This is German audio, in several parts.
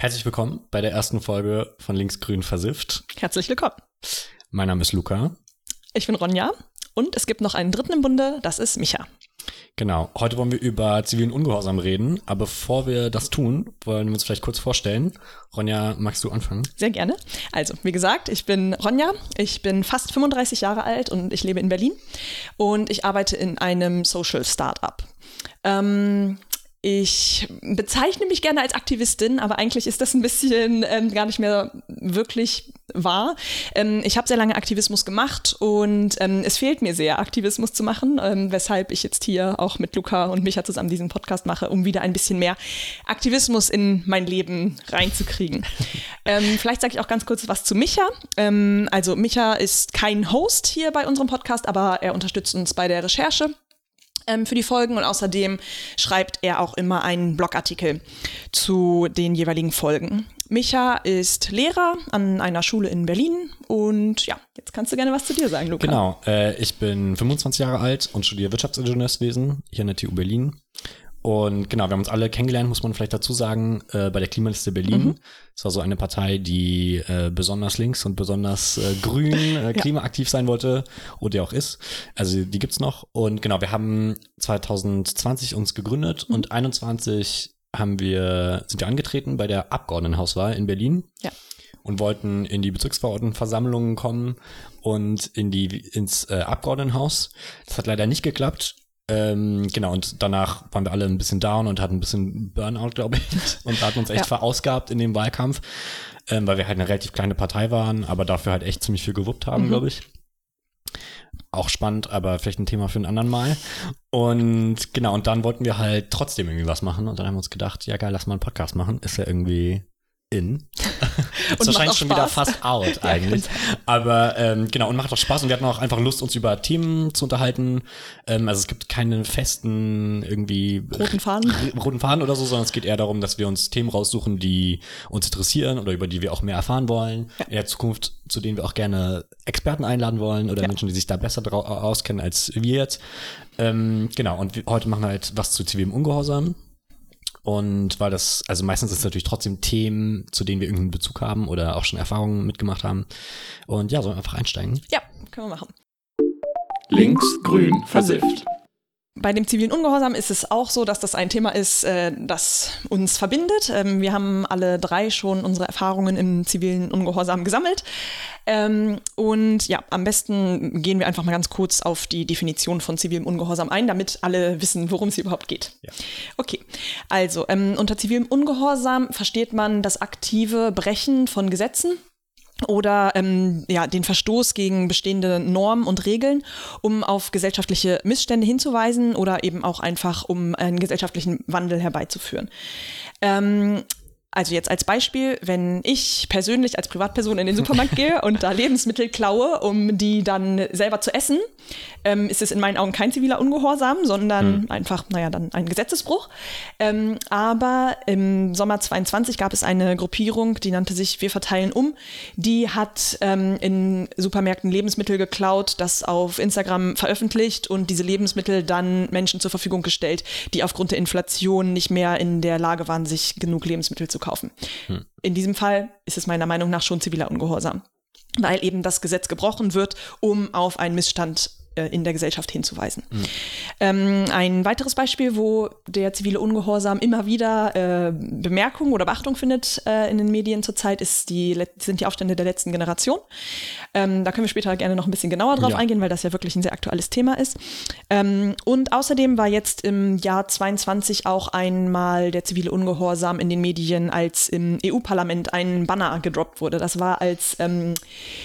Herzlich willkommen bei der ersten Folge von Linksgrün versifft. Herzlich willkommen. Mein Name ist Luca. Ich bin Ronja und es gibt noch einen dritten im Bunde, das ist Micha. Genau, heute wollen wir über zivilen Ungehorsam reden, aber bevor wir das tun, wollen wir uns vielleicht kurz vorstellen. Ronja, magst du anfangen? Sehr gerne. Also, wie gesagt, ich bin Ronja, ich bin fast 35 Jahre alt und ich lebe in Berlin und ich arbeite in einem Social Startup. Ähm, ich bezeichne mich gerne als Aktivistin, aber eigentlich ist das ein bisschen ähm, gar nicht mehr wirklich wahr. Ähm, ich habe sehr lange Aktivismus gemacht und ähm, es fehlt mir sehr, Aktivismus zu machen, ähm, weshalb ich jetzt hier auch mit Luca und Micha zusammen diesen Podcast mache, um wieder ein bisschen mehr Aktivismus in mein Leben reinzukriegen. Ähm, vielleicht sage ich auch ganz kurz was zu Micha. Ähm, also Micha ist kein Host hier bei unserem Podcast, aber er unterstützt uns bei der Recherche ähm, für die Folgen und außerdem schreibt er auch immer einen Blogartikel zu den jeweiligen Folgen. Micha ist Lehrer an einer Schule in Berlin und ja, jetzt kannst du gerne was zu dir sagen, Luca. Genau, äh, ich bin 25 Jahre alt und studiere Wirtschaftsingenieurswesen hier an der TU Berlin und genau, wir haben uns alle kennengelernt, muss man vielleicht dazu sagen, äh, bei der Klimaliste Berlin. Mhm. Das war so eine Partei, die äh, besonders links und besonders äh, grün, äh, klimaaktiv sein wollte und die auch ist. Also die gibt's noch. Und genau, wir haben 2020 uns gegründet mhm. und 21 haben wir, sind wir angetreten bei der Abgeordnetenhauswahl in Berlin. Ja und wollten in die Bezirksverordnetenversammlungen kommen und in die ins äh, Abgeordnetenhaus. Das hat leider nicht geklappt. Ähm, genau, und danach waren wir alle ein bisschen down und hatten ein bisschen Burnout, glaube ich. Und hatten uns echt ja. verausgabt in dem Wahlkampf, ähm, weil wir halt eine relativ kleine Partei waren, aber dafür halt echt ziemlich viel gewuppt haben, mhm. glaube ich. Auch spannend, aber vielleicht ein Thema für einen anderen Mal. Und genau, und dann wollten wir halt trotzdem irgendwie was machen. Und dann haben wir uns gedacht, ja geil, lass mal einen Podcast machen. Ist ja irgendwie in. ist wahrscheinlich schon wieder fast out eigentlich. ja, Aber ähm, genau, und macht auch Spaß und wir hatten auch einfach Lust, uns über Themen zu unterhalten. Ähm, also es gibt keine festen irgendwie roten Faden. roten Faden oder so, sondern es geht eher darum, dass wir uns Themen raussuchen, die uns interessieren oder über die wir auch mehr erfahren wollen. Ja. In der Zukunft, zu denen wir auch gerne Experten einladen wollen oder ja. Menschen, die sich da besser auskennen als wir jetzt. Ähm, genau, und heute machen wir halt was zu zivilem Ungehorsam. Und weil das, also meistens ist es natürlich trotzdem Themen, zu denen wir irgendeinen Bezug haben oder auch schon Erfahrungen mitgemacht haben. Und ja, sollen wir einfach einsteigen? Ja, können wir machen. Links, grün, versifft. Bei dem zivilen Ungehorsam ist es auch so, dass das ein Thema ist, äh, das uns verbindet. Ähm, wir haben alle drei schon unsere Erfahrungen im zivilen Ungehorsam gesammelt. Ähm, und ja, am besten gehen wir einfach mal ganz kurz auf die Definition von zivilem Ungehorsam ein, damit alle wissen, worum es hier überhaupt geht. Ja. Okay, also ähm, unter zivilem Ungehorsam versteht man das aktive Brechen von Gesetzen oder ähm, ja, den Verstoß gegen bestehende Normen und Regeln, um auf gesellschaftliche Missstände hinzuweisen oder eben auch einfach, um einen gesellschaftlichen Wandel herbeizuführen. Ähm, also jetzt als Beispiel, wenn ich persönlich als Privatperson in den Supermarkt gehe und da Lebensmittel klaue, um die dann selber zu essen, ähm, ist es in meinen Augen kein ziviler Ungehorsam, sondern hm. einfach, naja, dann ein Gesetzesbruch. Ähm, aber im Sommer 22 gab es eine Gruppierung, die nannte sich Wir verteilen um. Die hat ähm, in Supermärkten Lebensmittel geklaut, das auf Instagram veröffentlicht und diese Lebensmittel dann Menschen zur Verfügung gestellt, die aufgrund der Inflation nicht mehr in der Lage waren, sich genug Lebensmittel zu kaufen. Hm. In diesem Fall ist es meiner Meinung nach schon ziviler Ungehorsam, weil eben das Gesetz gebrochen wird, um auf einen Missstand äh, in der Gesellschaft hinzuweisen. Mhm. Ähm, ein weiteres Beispiel, wo der zivile Ungehorsam immer wieder äh, Bemerkung oder Beachtung findet äh, in den Medien zurzeit, ist die, sind die Aufstände der letzten Generation. Ähm, da können wir später gerne noch ein bisschen genauer drauf ja. eingehen, weil das ja wirklich ein sehr aktuelles Thema ist. Ähm, und außerdem war jetzt im Jahr 22 auch einmal der zivile Ungehorsam in den Medien, als im EU-Parlament ein Banner gedroppt wurde. Das war, als ähm,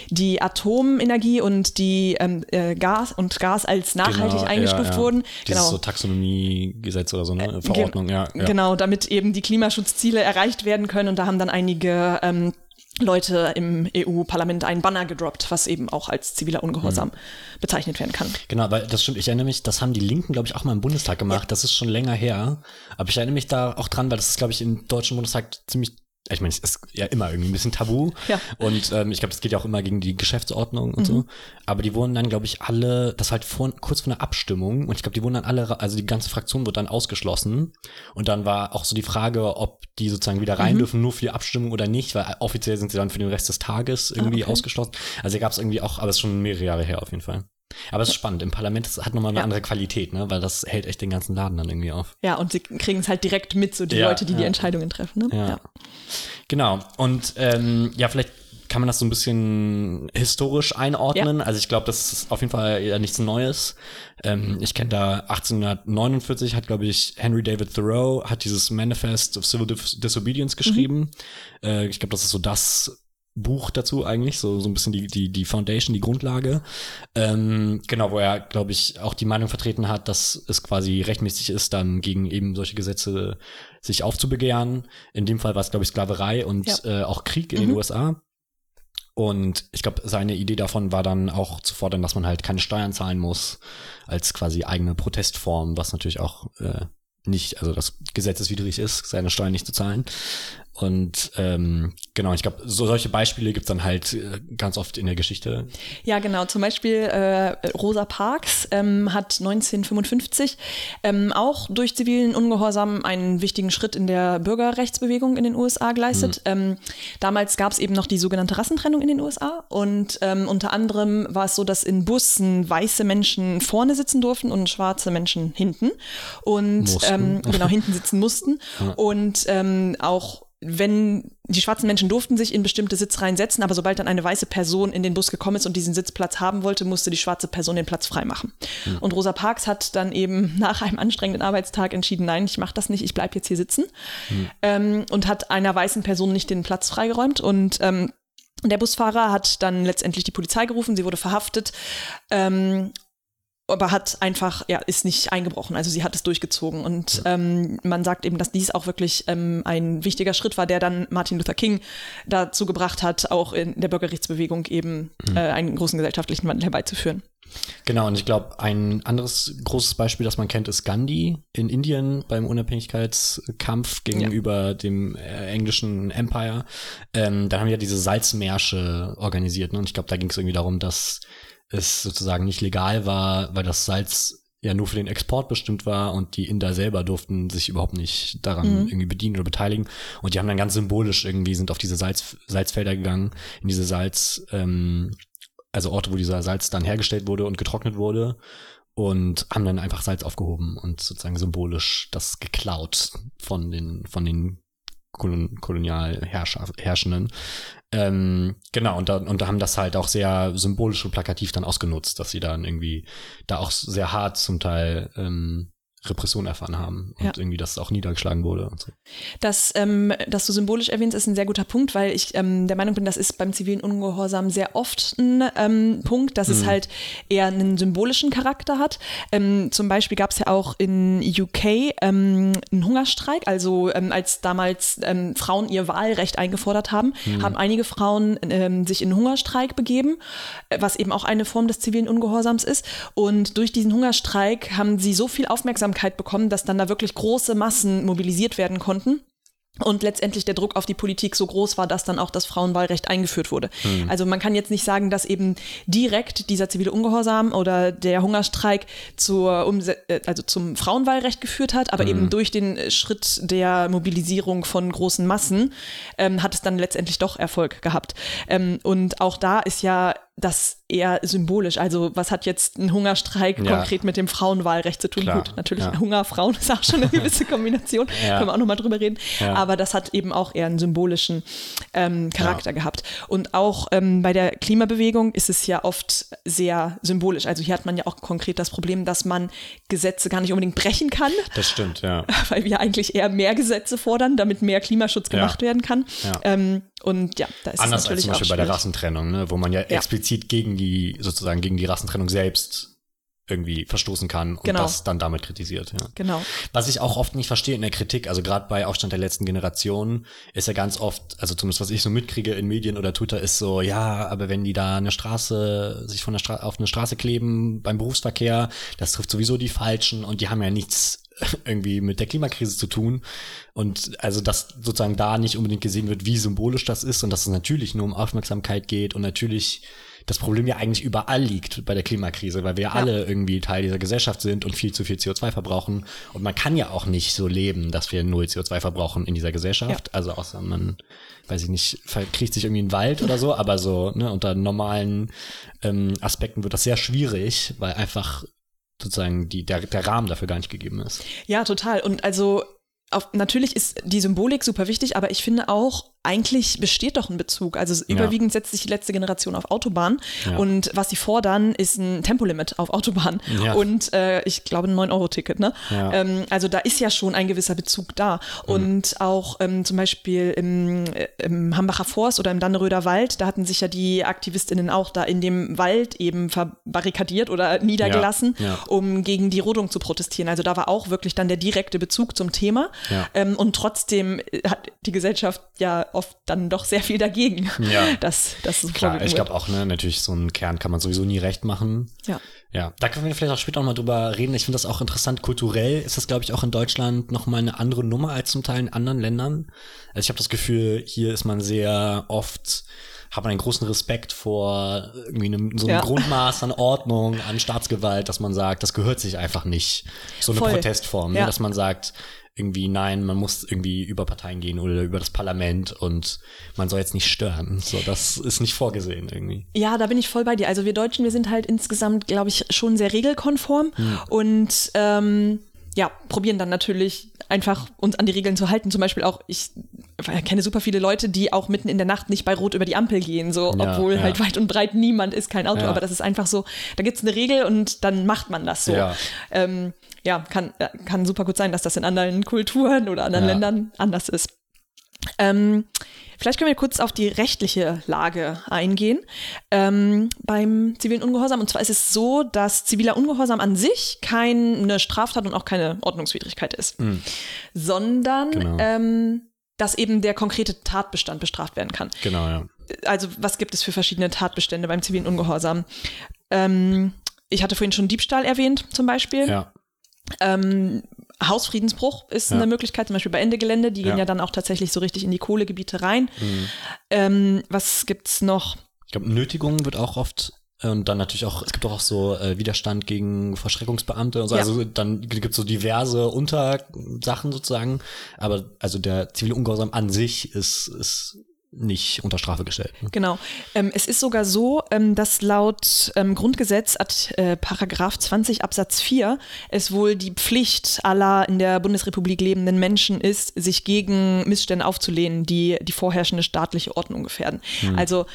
die Atomenergie und die ähm, äh, Gas und Gas als nachhaltig genau, eingestuft ja, ja. wurden. Dieses genau. so Taxonomiegesetz oder so, ne? Äh, Verordnung, ja, ja, Genau, damit eben die Klimaschutzziele erreicht werden können. Und da haben dann einige ähm, Leute im EU-Parlament einen Banner gedroppt, was eben auch als ziviler Ungehorsam mhm. bezeichnet werden kann. Genau, weil das stimmt. Ich erinnere mich, das haben die Linken, glaube ich, auch mal im Bundestag gemacht. Ja. Das ist schon länger her. Aber ich erinnere mich da auch dran, weil das ist, glaube ich, im Deutschen Bundestag ziemlich ich meine, es ist ja immer irgendwie ein bisschen tabu. Ja. Und ähm, ich glaube, das geht ja auch immer gegen die Geschäftsordnung und Mhm. so. Aber die wurden dann, glaube ich, alle, das halt vor, kurz vor einer Abstimmung und ich glaube, die wurden dann alle, also die ganze Fraktion wurde dann ausgeschlossen. Und dann war auch so die Frage, ob die sozusagen wieder Mhm. rein dürfen, nur für die Abstimmung oder nicht, weil offiziell sind sie dann für den Rest des Tages irgendwie Ah, okay. ausgeschlossen. Also gab es irgendwie auch, aber es ist schon mehrere Jahre her auf jeden Fall. Aber es ist spannend. Im Parlament das hat nochmal eine Ja. andere Qualität, ne? Weil das hält echt den ganzen Laden dann irgendwie auf. Ja, und sie kriegen es halt direkt mit, so die Ja, Leute, die die ja. Entscheidungen treffen. Ne? Ja. Genau. Und ähm, ja, vielleicht kann man das so ein bisschen historisch einordnen. Also ich glaube, das ist auf jeden Fall ja nichts Neues. Ähm, ich kenne da 1849 hat, glaube ich, Henry David Thoreau hat dieses Manifest of Civil Dis Disobedience geschrieben. Äh, ich glaube, das ist so das Buch dazu eigentlich, so, so ein bisschen die, die, die Foundation, die Grundlage. Ähm, genau, wo er, glaube ich, auch die Meinung vertreten hat, dass es quasi rechtmäßig ist, dann gegen eben solche Gesetze sich aufzubegehren. In dem Fall war es, glaube ich, Sklaverei und Ja. äh, auch Krieg in den USA. Und ich glaube, seine Idee davon war dann auch zu fordern, dass man halt keine Steuern zahlen muss, als quasi eigene Protestform, was natürlich auch äh, nicht, also das gesetzeswidrig ist, seine Steuern nicht zu zahlen. Und ähm, genau, ich glaube, so solche Beispiele gibt's dann halt äh, ganz oft in der Geschichte. Ja, genau. Zum Beispiel äh, Rosa Parks ähm, hat 1955 ähm, auch durch zivilen Ungehorsam einen wichtigen Schritt in der Bürgerrechtsbewegung in den USA geleistet. Ähm, damals gab es eben noch die sogenannte Rassentrennung in den USA und ähm, unter anderem war es so, dass in Bussen weiße Menschen vorne sitzen durften und schwarze Menschen hinten und Mussten. ähm, genau hinten sitzen mussten und ähm, auch wenn die schwarzen Menschen durften sich in bestimmte Sitzreihen setzen, aber sobald dann eine weiße Person in den Bus gekommen ist und diesen Sitzplatz haben wollte, musste die schwarze Person den Platz freimachen. Und Rosa Parks hat dann eben nach einem anstrengenden Arbeitstag entschieden, nein, ich mache das nicht, ich bleibe jetzt hier sitzen ähm, und hat einer weißen Person nicht den Platz freigeräumt und ähm, der Busfahrer hat dann letztendlich die Polizei gerufen, sie wurde verhaftet. Ähm, aber hat einfach, ja, ist nicht eingebrochen. Also sie hat es durchgezogen. Und ähm, man sagt eben, dass dies auch wirklich ähm, ein wichtiger Schritt war, der dann Martin Luther King dazu gebracht hat, auch in der Bürgerrechtsbewegung eben äh, einen großen gesellschaftlichen Wandel herbeizuführen. Genau, und ich glaube, ein anderes großes Beispiel, das man kennt, ist Gandhi in Indien beim Unabhängigkeitskampf gegenüber dem äh, englischen Empire. Ähm, dann haben die ja diese Salzmärsche organisiert. Ne? Und ich glaube, da ging es irgendwie darum, dass es sozusagen nicht legal war, weil das Salz ja nur für den Export bestimmt war und die Inder selber durften sich überhaupt nicht daran irgendwie bedienen oder beteiligen. Und die haben dann ganz symbolisch irgendwie sind auf diese Salz, Salzfelder gegangen, in diese Salz, ähm, also Orte, wo dieser Salz dann hergestellt wurde und getrocknet wurde und haben dann einfach Salz aufgehoben und sozusagen symbolisch das geklaut von den von den Kolon Kolonialherrschenden. Ähm, genau, und da, und da haben das halt auch sehr symbolisch und plakativ dann ausgenutzt, dass sie dann irgendwie da auch sehr hart zum Teil ähm, Repression erfahren haben und Ja. irgendwie das auch niedergeschlagen wurde und so. Das, ähm, das du symbolisch erwähnst, ist ein sehr guter Punkt, weil ich ähm, der Meinung bin, das ist beim zivilen Ungehorsam sehr oft ein ähm, Punkt, dass es halt eher einen symbolischen Charakter hat. Ähm, zum Beispiel gab es ja auch in UK ähm, einen Hungerstreik, also ähm, als damals Frauen ihr Wahlrecht eingefordert haben, haben einige Frauen sich in einen Hungerstreik begeben, äh, was eben auch eine Form des zivilen Ungehorsams ist. Und durch diesen Hungerstreik haben sie so viel Aufmerksamkeit bekommen, dass dann da wirklich große Massen mobilisiert werden konnten. Und letztendlich der Druck auf die Politik so groß war, dass dann auch das Frauenwahlrecht eingeführt wurde. Also man kann jetzt nicht sagen, dass eben direkt dieser zivile Ungehorsam oder der Hungerstreik zur Umse äh, also zum Frauenwahlrecht geführt hat, aber eben durch den Schritt der Mobilisierung von großen Massen ähm, hat es dann letztendlich doch Erfolg gehabt. Ähm, und auch da ist ja das eher symbolisch. Also was hat jetzt ein Hungerstreik Ja. konkret mit dem Frauenwahlrecht zu tun? Klar, Gut, natürlich ja. Hunger, Frauen ist auch schon eine gewisse Kombination. Ja. Können wir auch nochmal drüber reden. Aber das hat eben auch eher einen symbolischen ähm, Charakter gehabt. Und auch ähm, bei der Klimabewegung ist es ja oft sehr symbolisch. Also hier hat man ja auch konkret das Problem, dass man Gesetze gar nicht unbedingt brechen kann, Das stimmt, ja. weil wir eigentlich eher mehr Gesetze fordern, damit mehr Klimaschutz gemacht werden kann. Ja. Ähm, und ja, da ist Anders es als natürlich zum Beispiel bei der. Rassentrennung, ne, wo man ja, Ja. explizit gegen die, sozusagen gegen die Rassentrennung selbst irgendwie verstoßen kann und Genau. das dann damit kritisiert. Ja. Genau. Was ich auch oft nicht verstehe in der Kritik, also gerade bei Aufstand der letzten Generation, ist ja ganz oft, also zumindest was ich so mitkriege in Medien oder Twitter, ist so, ja, aber wenn die da eine Straße, sich von der Straße auf eine Straße kleben beim Berufsverkehr, das trifft sowieso die Falschen und die haben ja nichts irgendwie mit der Klimakrise zu tun. Und also, dass sozusagen da nicht unbedingt gesehen wird, wie symbolisch das ist und dass es natürlich nur um Aufmerksamkeit geht und natürlich das Problem ja eigentlich überall liegt bei der Klimakrise, weil wir ja. alle irgendwie Teil dieser Gesellschaft sind und viel zu viel CO2 verbrauchen. Und man kann ja auch nicht so leben, dass wir null CO2 verbrauchen in dieser Gesellschaft. Ja. Also außer man, weiß ich nicht, verkriecht sich irgendwie in den Wald oder so, aber so, ne, unter normalen ähm, Aspekten wird das sehr schwierig, weil einfach sozusagen die, der, der Rahmen dafür gar nicht gegeben ist. Ja, total. Und also auf, natürlich ist die Symbolik super wichtig, aber ich finde auch, eigentlich besteht doch ein Bezug. Also ja. überwiegend setzt sich die letzte Generation auf Autobahn ja. und was sie fordern, ist ein Tempolimit auf Autobahn ja. und äh, ich glaube ein 9-Euro-Ticket. Ne? Ähm, also da ist ja schon ein gewisser Bezug da. Mhm. Und auch ähm, zum Beispiel im, äh, im Hambacher Forst oder im Danneröder Wald, da hatten sich ja die AktivistInnen auch da in dem Wald eben verbarrikadiert oder niedergelassen, um gegen die Rodung zu protestieren. Also da war auch wirklich dann der direkte Bezug zum Thema. Ähm, und trotzdem hat die Gesellschaft ja oft dann doch sehr viel dagegen. Ja. Dass, dass es Klar, ich glaube auch, ne, natürlich so einen Kern kann man sowieso nie recht machen. Ja. Ja, da können wir vielleicht auch später noch mal drüber reden. Ich finde das auch interessant. Kulturell ist das, glaube ich, auch in Deutschland noch mal eine andere Nummer als zum Teil in anderen Ländern. Also ich habe das Gefühl, hier ist man sehr oft hat man einen großen Respekt vor irgendwie einem, so einem ja. Grundmaß an Ordnung, an Staatsgewalt, dass man sagt, das gehört sich einfach nicht. So eine Voll. Protestform, ne? ja. ne? dass man sagt, irgendwie, nein, man muss irgendwie über Parteien gehen oder über das Parlament und man soll jetzt nicht stören. So, das ist nicht vorgesehen irgendwie. Ja, da bin ich voll bei dir. Also wir Deutschen, wir sind halt insgesamt, glaube ich, schon sehr regelkonform hm. und ähm, ja, probieren dann natürlich einfach uns an die Regeln zu halten. Zum Beispiel auch, ich kenne super viele Leute, die auch mitten in der Nacht nicht bei Rot über die Ampel gehen, so, ja, obwohl ja. halt weit und breit niemand ist, kein Auto. Ja. Aber das ist einfach so, da gibt es eine Regel und dann macht man das so. Ja, ähm, kann, äh, kann super gut sein, dass das in anderen Kulturen oder anderen Ländern anders ist. Ähm, Vielleicht können wir kurz auf die rechtliche Lage eingehen ähm, beim zivilen Ungehorsam. Und zwar ist es so, dass ziviler Ungehorsam an sich keine Straftat und auch keine Ordnungswidrigkeit ist, mhm. sondern genau. ähm, dass eben der konkrete Tatbestand bestraft werden kann. Genau, ja. Also was gibt es für verschiedene Tatbestände beim zivilen Ungehorsam? Ähm, ich hatte vorhin schon Diebstahl erwähnt, zum Beispiel. Ja. Ähm, Hausfriedensbruch ist ja. eine Möglichkeit, zum Beispiel bei Ende Gelände, die ja. gehen ja dann auch tatsächlich so richtig in die Kohlegebiete rein. Mhm. Ähm, was gibt's noch? Ich glaube, Nötigung wird auch oft äh, und dann natürlich auch, es gibt auch so äh, Widerstand gegen Verschreckungsbeamte und so. Ja. Also dann gibt es so diverse Untersachen sozusagen. Aber also der zivile Ungehorsam an sich ist, ist nicht unter Strafe gestellt. Genau. Ähm, es ist sogar so, ähm, dass laut ähm, Grundgesetz äh, Paragraph 20 Absatz 4 es wohl die Pflicht aller in der Bundesrepublik lebenden Menschen ist, sich gegen Missstände aufzulehnen, die die vorherrschende staatliche Ordnung gefährden. Hm. Also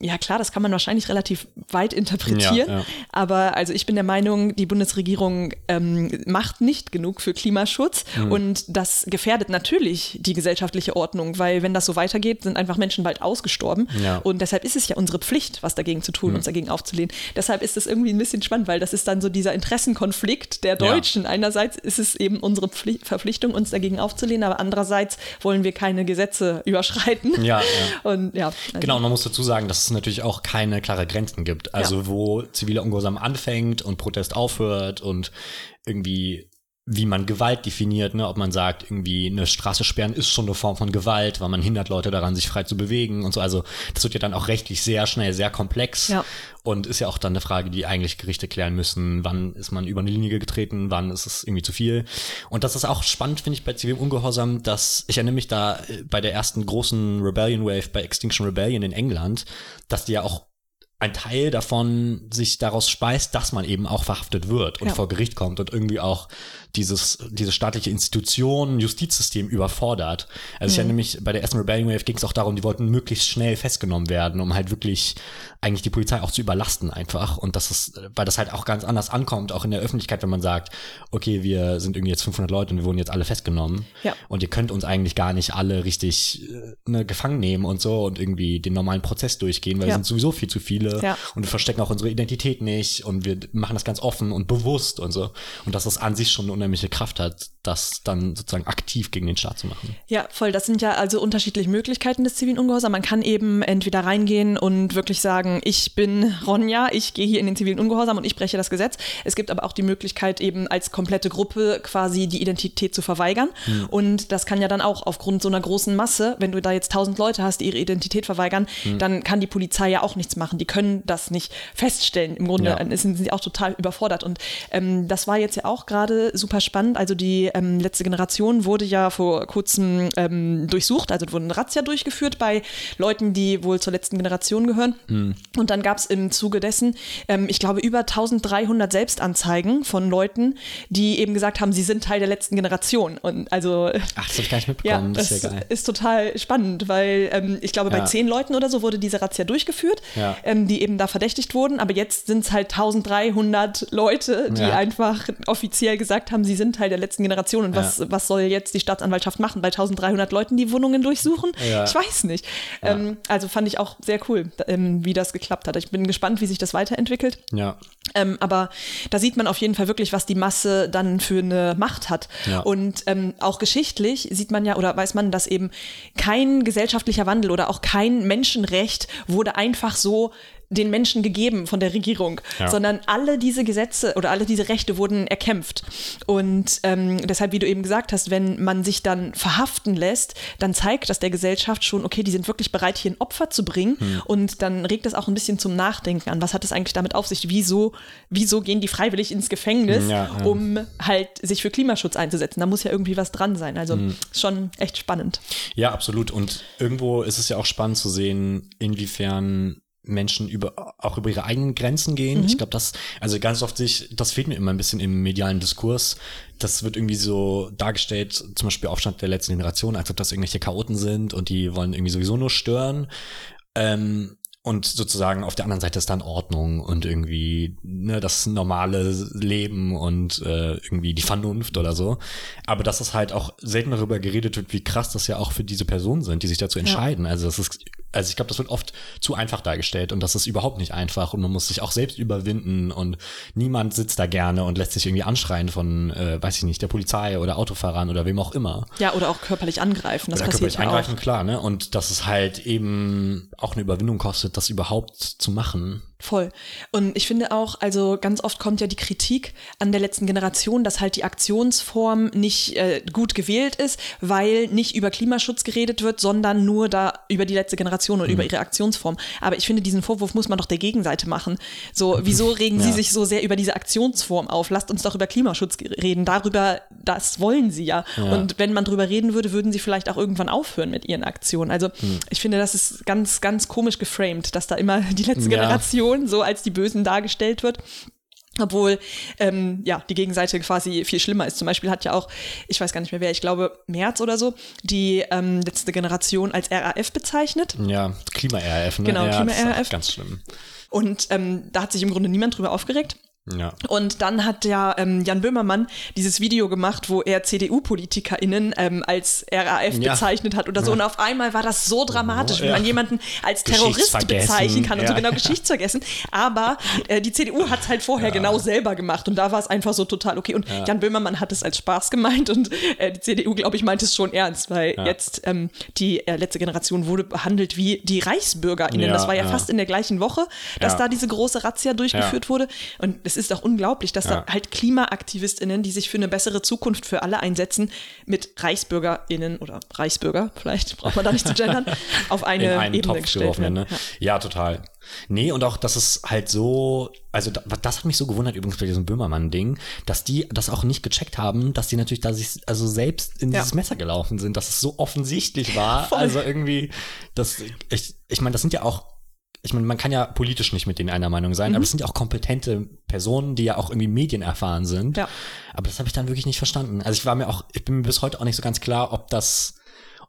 ja klar, das kann man wahrscheinlich relativ weit interpretieren, ja, ja. aber also ich bin der Meinung, die Bundesregierung ähm, macht nicht genug für Klimaschutz mhm. und das gefährdet natürlich die gesellschaftliche Ordnung, weil wenn das so weitergeht, sind einfach Menschen bald ausgestorben ja. und deshalb ist es ja unsere Pflicht, was dagegen zu tun, mhm. uns dagegen aufzulehnen. Deshalb ist es irgendwie ein bisschen spannend, weil das ist dann so dieser Interessenkonflikt der Deutschen. Einerseits ist es eben unsere Pflicht, Verpflichtung, uns dagegen aufzulehnen, aber andererseits wollen wir keine Gesetze überschreiten. Ja, und ja. Also genau, und man muss dazu sagen, dass natürlich auch keine klare Grenzen gibt. Also ja. wo ziviler Ungehorsam anfängt und Protest aufhört und irgendwie wie man Gewalt definiert, ne? ob man sagt, irgendwie eine Straße sperren ist schon eine Form von Gewalt, weil man hindert Leute daran, sich frei zu bewegen und so. Also das wird ja dann auch rechtlich sehr schnell, sehr komplex ja. und ist ja auch dann eine Frage, die eigentlich Gerichte klären müssen, wann ist man über eine Linie getreten, wann ist es irgendwie zu viel. Und das ist auch spannend, finde ich, bei zivilem Ungehorsam, dass ich erinnere mich da äh, bei der ersten großen Rebellion Wave bei Extinction Rebellion in England, dass die ja auch ein Teil davon sich daraus speist, dass man eben auch verhaftet wird und ja. vor Gericht kommt und irgendwie auch dieses, diese staatliche Institution, Justizsystem überfordert. Also mhm. ich erinnere mich, bei der ersten Rebellion Wave ging es auch darum, die wollten möglichst schnell festgenommen werden, um halt wirklich eigentlich die Polizei auch zu überlasten einfach. Und das ist, weil das halt auch ganz anders ankommt, auch in der Öffentlichkeit, wenn man sagt, okay, wir sind irgendwie jetzt 500 Leute und wir wurden jetzt alle festgenommen. Ja. Und ihr könnt uns eigentlich gar nicht alle richtig äh, ne, gefangen nehmen und so und irgendwie den normalen Prozess durchgehen, weil ja. es sind sowieso viel zu viele Ja. und wir verstecken auch unsere Identität nicht und wir machen das ganz offen und bewusst und so. Und das an sich schon eine unheimliche Kraft hat, das dann sozusagen aktiv gegen den Staat zu machen. Ja, voll. Das sind ja also unterschiedliche Möglichkeiten des zivilen Ungehorsams. Man kann eben entweder reingehen und wirklich sagen, ich bin Ronja, ich gehe hier in den zivilen Ungehorsam und ich breche das Gesetz. Es gibt aber auch die Möglichkeit, eben als komplette Gruppe quasi die Identität zu verweigern. Und das kann ja dann auch aufgrund so einer großen Masse, wenn du da jetzt tausend Leute hast, die ihre Identität verweigern, dann kann die Polizei ja auch nichts machen. Die können das nicht feststellen. Im Grunde Ja. sind sie auch total überfordert. Und ähm, das war jetzt ja auch gerade super spannend. Also die ähm, letzte Generation wurde ja vor kurzem ähm, durchsucht, also wurde eine Razzia durchgeführt bei Leuten, die wohl zur letzten Generation gehören. Und dann gab es im Zuge dessen, ähm, ich glaube, über 1300 Selbstanzeigen von Leuten, die eben gesagt haben, sie sind Teil der letzten Generation. Und also Ach, das habe ich gar nicht ja, mitbekommen. das das ist ja geil. ist total spannend, weil ähm, ich glaube, bei Ja. zehn Leuten oder so wurde diese Razzia durchgeführt, Ja. ähm, die eben da verdächtigt wurden. Aber jetzt sind es halt 1300 Leute, die Ja. einfach offiziell gesagt haben, sie sind Teil der letzten Generation. Und was, was soll jetzt die Staatsanwaltschaft machen? Bei 1300 Leuten die Wohnungen durchsuchen? Ja. Ich weiß nicht. Ähm, also fand ich auch sehr cool, ähm, wie das geklappt hat. Ich bin gespannt, wie sich das weiterentwickelt. Ja. Ähm, aber da sieht man auf jeden Fall wirklich, was die Masse dann für eine Macht hat. Ja. Und ähm, auch geschichtlich sieht man ja oder weiß man, dass eben kein gesellschaftlicher Wandel oder auch kein Menschenrecht wurde einfach so den Menschen gegeben von der Regierung, Ja. sondern alle diese Gesetze oder alle diese Rechte wurden erkämpft. Und ähm, deshalb, wie du eben gesagt hast, wenn man sich dann verhaften lässt, dann zeigt das der Gesellschaft schon, okay, die sind wirklich bereit, hier ein Opfer zu bringen. Hm. Und dann regt es auch ein bisschen zum Nachdenken an. Was hat es eigentlich damit auf sich? Wieso, wieso gehen die freiwillig ins Gefängnis, Ja, ja. um halt sich für Klimaschutz einzusetzen? Da muss ja irgendwie was dran sein. Also Hm. schon echt spannend. Ja, absolut. Und irgendwo ist es ja auch spannend zu sehen, inwiefern Menschen über, auch über ihre eigenen Grenzen gehen. Ich glaube, das, also ganz oft sich, das fehlt mir immer ein bisschen im medialen Diskurs. Das wird irgendwie so dargestellt, zum Beispiel Aufstand der letzten Generation, als ob das irgendwelche Chaoten sind und die wollen irgendwie sowieso nur stören. Ähm, und sozusagen auf der anderen Seite ist dann Ordnung und irgendwie ne, das normale Leben und äh, irgendwie die Vernunft oder so. Aber dass es halt auch selten darüber geredet wird, wie krass das ja auch für diese Personen sind, die sich dazu entscheiden. Also das ist, also ich glaube, das wird oft zu einfach dargestellt und das ist überhaupt nicht einfach und man muss sich auch selbst überwinden und niemand sitzt da gerne und lässt sich irgendwie anschreien von, äh, weiß ich nicht, der Polizei oder Autofahrern oder wem auch immer. Ja, oder auch körperlich angreifen. Das Oder passiert körperlich ja eingreifen, auch. klar, ne? Und dass es halt eben auch eine Überwindung kostet, das überhaupt zu machen. Voll. Und ich finde auch, also ganz oft kommt ja die Kritik an der letzten Generation, dass halt die Aktionsform nicht äh, gut gewählt ist, weil nicht über Klimaschutz geredet wird, sondern nur da über die letzte Generation und über ihre Aktionsform. Aber ich finde, diesen Vorwurf muss man doch der Gegenseite machen. So, wieso regen Sie Ja. sich so sehr über diese Aktionsform auf? Lasst uns doch über Klimaschutz reden. Darüber, das wollen Sie ja. Und wenn man drüber reden würde, würden Sie vielleicht auch irgendwann aufhören mit Ihren Aktionen. Also ich finde, das ist ganz, ganz komisch geframed, dass da immer die letzte Ja. Generation so als die Bösen dargestellt wird. Obwohl, ähm, ja, die Gegenseite quasi viel schlimmer ist. Zum Beispiel hat ja auch, ich weiß gar nicht mehr wer, ich glaube Merz oder so, die ähm, letzte Generation als RAF bezeichnet. Ja, Klima-RF, ne? Genau, ja, auch Ganz schlimm. Und ähm, da hat sich im Grunde niemand drüber aufgeregt. Ja. Und dann hat ja ähm, Jan Böhmermann dieses Video gemacht, wo er CDU-PolitikerInnen ähm, als RAF Ja. bezeichnet hat oder so. Und auf einmal war das so dramatisch, wenn Ja. man jemanden als Terrorist bezeichnen kann und so Ja. genau Geschichtsvergessen. Aber äh, die CDU hat es halt vorher genau selber gemacht und da war es einfach so total okay. Und Jan Böhmermann hat es als Spaß gemeint und äh, die CDU, glaube ich, meint es schon ernst, weil jetzt ähm, die äh, letzte Generation wurde behandelt wie die ReichsbürgerInnen. Ja, das war ja, ja. fast in der gleichen Woche, dass Ja. da diese große Razzia durchgeführt wurde. Und es ist auch unglaublich, dass Ja. da halt KlimaaktivistInnen, die sich für eine bessere Zukunft für alle einsetzen, mit ReichsbürgerInnen oder Reichsbürger, vielleicht braucht man da nicht zu gendern, auf eine Ebene Topf gestellt werden. Ne? Ja. total. Nee, und auch, dass es halt so, also da, das hat mich so gewundert übrigens bei diesem Böhmermann-Ding, dass die das auch nicht gecheckt haben, dass die natürlich da sich also selbst in Ja. dieses Messer gelaufen sind, dass es so offensichtlich war. Voll. Also irgendwie, das, ich, ich meine, das sind ja auch ich meine, man kann ja politisch nicht mit denen einer Meinung sein, Mhm. aber es sind ja auch kompetente Personen, die ja auch irgendwie medienerfahren sind. Ja. Aber das habe ich dann wirklich nicht verstanden. Also ich war mir auch, ich bin mir bis heute auch nicht so ganz klar, ob das,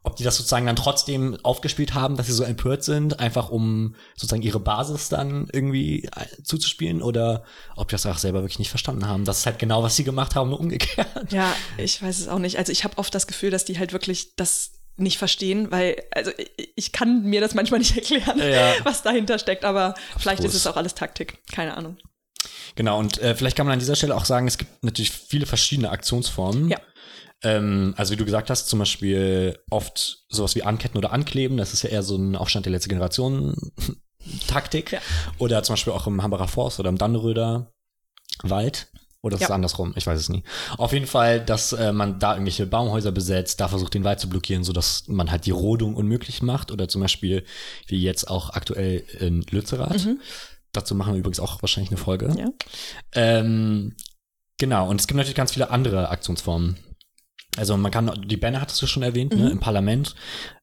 ob die das sozusagen dann trotzdem aufgespielt haben, dass sie so empört sind, einfach um sozusagen ihre Basis dann irgendwie äh, zuzuspielen oder ob die das auch selber wirklich nicht verstanden haben. Das ist halt genau, was sie gemacht haben, nur umgekehrt. Ja, ich weiß es auch nicht. Also ich habe oft das Gefühl, dass die halt wirklich das nicht verstehen, weil also ich kann mir das manchmal nicht erklären, ja. was dahinter steckt, aber Abstrus. vielleicht ist es auch alles Taktik, keine Ahnung. Genau, und äh, vielleicht kann man an dieser Stelle auch sagen, es gibt natürlich viele verschiedene Aktionsformen. Ja. Ähm, also wie du gesagt hast, zum Beispiel oft sowas wie Anketten oder Ankleben, das ist ja eher so ein Aufstand der letzten Generation Taktik. Ja. Oder zum Beispiel auch im Hambacher Forst oder im Dannröder Wald. Oder ist ja. es andersrum? Ich weiß es nie. Auf jeden Fall, dass äh, man da irgendwelche Baumhäuser besetzt, da versucht, den Wald zu blockieren, sodass man halt die Rodung unmöglich macht. Oder zum Beispiel, wie jetzt auch aktuell in Lützerath. Mhm. Dazu machen wir übrigens auch wahrscheinlich eine Folge. Ja. Ähm, genau, und es gibt natürlich ganz viele andere Aktionsformen. Also man kann, die Banner hattest du schon erwähnt, ne, mhm. ne, im Parlament.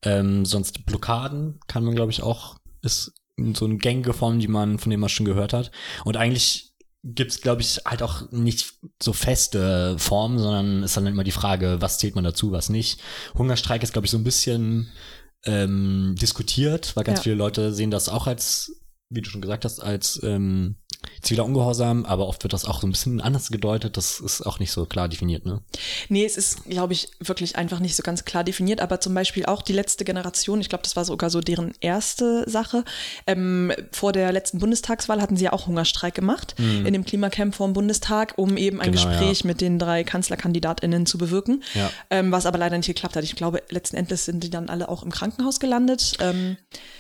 Ähm, sonst Blockaden kann man, glaube ich, auch, ist so eine gängige Form, die man, von dem man schon gehört hat. Und eigentlich gibt's glaube ich, halt auch nicht so feste Formen, sondern ist dann immer die Frage, was zählt man dazu, was nicht. Hungerstreik ist, glaube ich, so ein bisschen ähm, diskutiert, weil ganz ja. viele Leute sehen das auch als, wie du schon gesagt hast, als ähm, ziviler Ungehorsam, aber oft wird das auch so ein bisschen anders gedeutet. Das ist auch nicht so klar definiert, ne? Nee, es ist, glaube ich, wirklich einfach nicht so ganz klar definiert. Aber zum Beispiel auch die letzte Generation, ich glaube, das war sogar so deren erste Sache. Ähm, vor der letzten Bundestagswahl hatten sie ja auch Hungerstreik gemacht mhm. in dem Klimacamp vor dem Bundestag, um eben ein genau, Gespräch ja. mit den drei KanzlerkandidatInnen zu bewirken. Ja. Ähm, was aber leider nicht geklappt hat. Ich glaube, letzten Endes sind die dann alle auch im Krankenhaus gelandet. Ähm,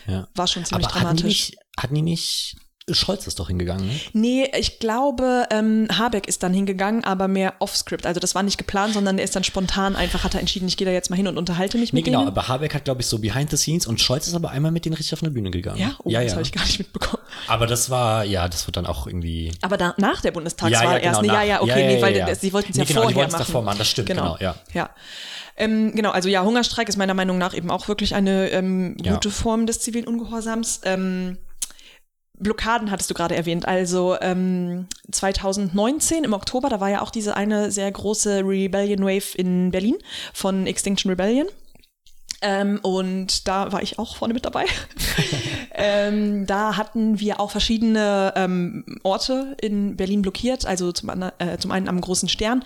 ja. War schon ziemlich aber dramatisch. Hatten die nicht, Scholz ist doch hingegangen, ne? Nee, ich glaube, ähm, Habeck ist dann hingegangen, aber mehr off-script. Also das war nicht geplant, sondern er ist dann spontan einfach, hat er entschieden, ich gehe da jetzt mal hin und unterhalte mich nee, mit genau, denen. aber Habeck hat, glaube ich, so behind the scenes und Scholz ist aber einmal mit denen richtig auf eine Bühne gegangen. Ja, oh, ja das ja. habe ich gar nicht mitbekommen. Aber das war, ja, das wird dann auch irgendwie. Aber da, nach der Bundestagswahl ja, ja, genau, erst. Nee, ja, ja, okay, nee, weil sie wollten es ja genau, vorher machen. davor machen, das stimmt, genau, genau ja. ja. Ähm, genau, also ja, Hungerstreik ist meiner Meinung nach eben auch wirklich eine ähm, gute Form des zivilen Ungehorsams. Ähm, Blockaden hattest du gerade erwähnt. Also ähm, 2019 im Oktober, da war ja auch diese eine sehr große Rebellion Wave in Berlin von Extinction Rebellion. Ähm, und da war ich auch vorne mit dabei. ähm, da hatten wir auch verschiedene ähm, Orte in Berlin blockiert. Also zum, äh, zum einen am Großen Stern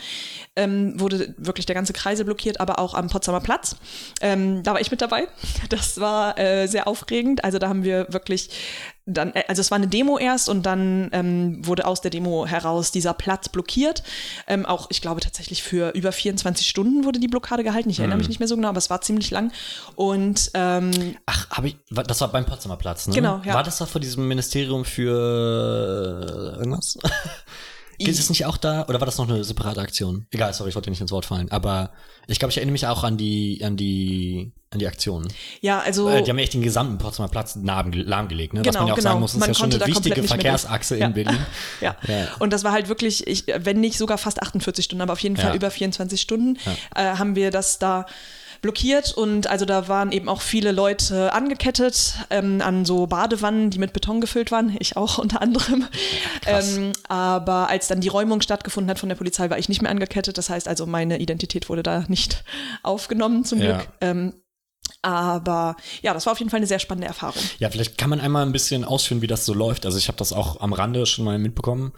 ähm, wurde wirklich der ganze Kreisel blockiert, aber auch am Potsdamer Platz. Ähm, da war ich mit dabei. Das war äh, sehr aufregend. Also da haben wir wirklich dann, äh, also es war eine Demo erst und dann ähm, wurde aus der Demo heraus dieser Platz blockiert. Ähm, auch, ich glaube tatsächlich für über 24 Stunden wurde die Blockade gehalten. Ich erinnere mich mhm. nicht mehr so genau, aber es war ziemlich lang. Und ähm, ach, habe ich, das war beim Potsdamer Platz, ne? Genau, ja. War das da vor diesem Ministerium für äh, irgendwas? Geht es nicht auch da, oder war das noch eine separate Aktion? Egal, sorry, ich wollte nicht ins Wort fallen. Aber ich glaube, ich erinnere mich auch an die, an die, an die Aktion. Ja, also. Äh, die haben ja echt den gesamten Potsdamer Platz lahmgelegt, ne? Genau, Was man ja auch genau. sagen muss, ist man ja schon eine wichtige Verkehrsachse in Berlin. ja. ja. Und das war halt wirklich, ich, wenn nicht sogar fast 48 Stunden, aber auf jeden Fall ja. über 24 Stunden, äh, haben wir das da blockiert und also da waren eben auch viele Leute angekettet ähm, an so Badewannen, die mit Beton gefüllt waren, ich auch unter anderem. Ähm, aber als dann die Räumung stattgefunden hat von der Polizei, war ich nicht mehr angekettet. Das heißt also, meine Identität wurde da nicht aufgenommen zum ja. Glück. Ähm, aber ja, das war auf jeden Fall eine sehr spannende Erfahrung. Ja, vielleicht kann man einmal ein bisschen ausführen, wie das so läuft. Also ich habe das auch am Rande schon mal mitbekommen.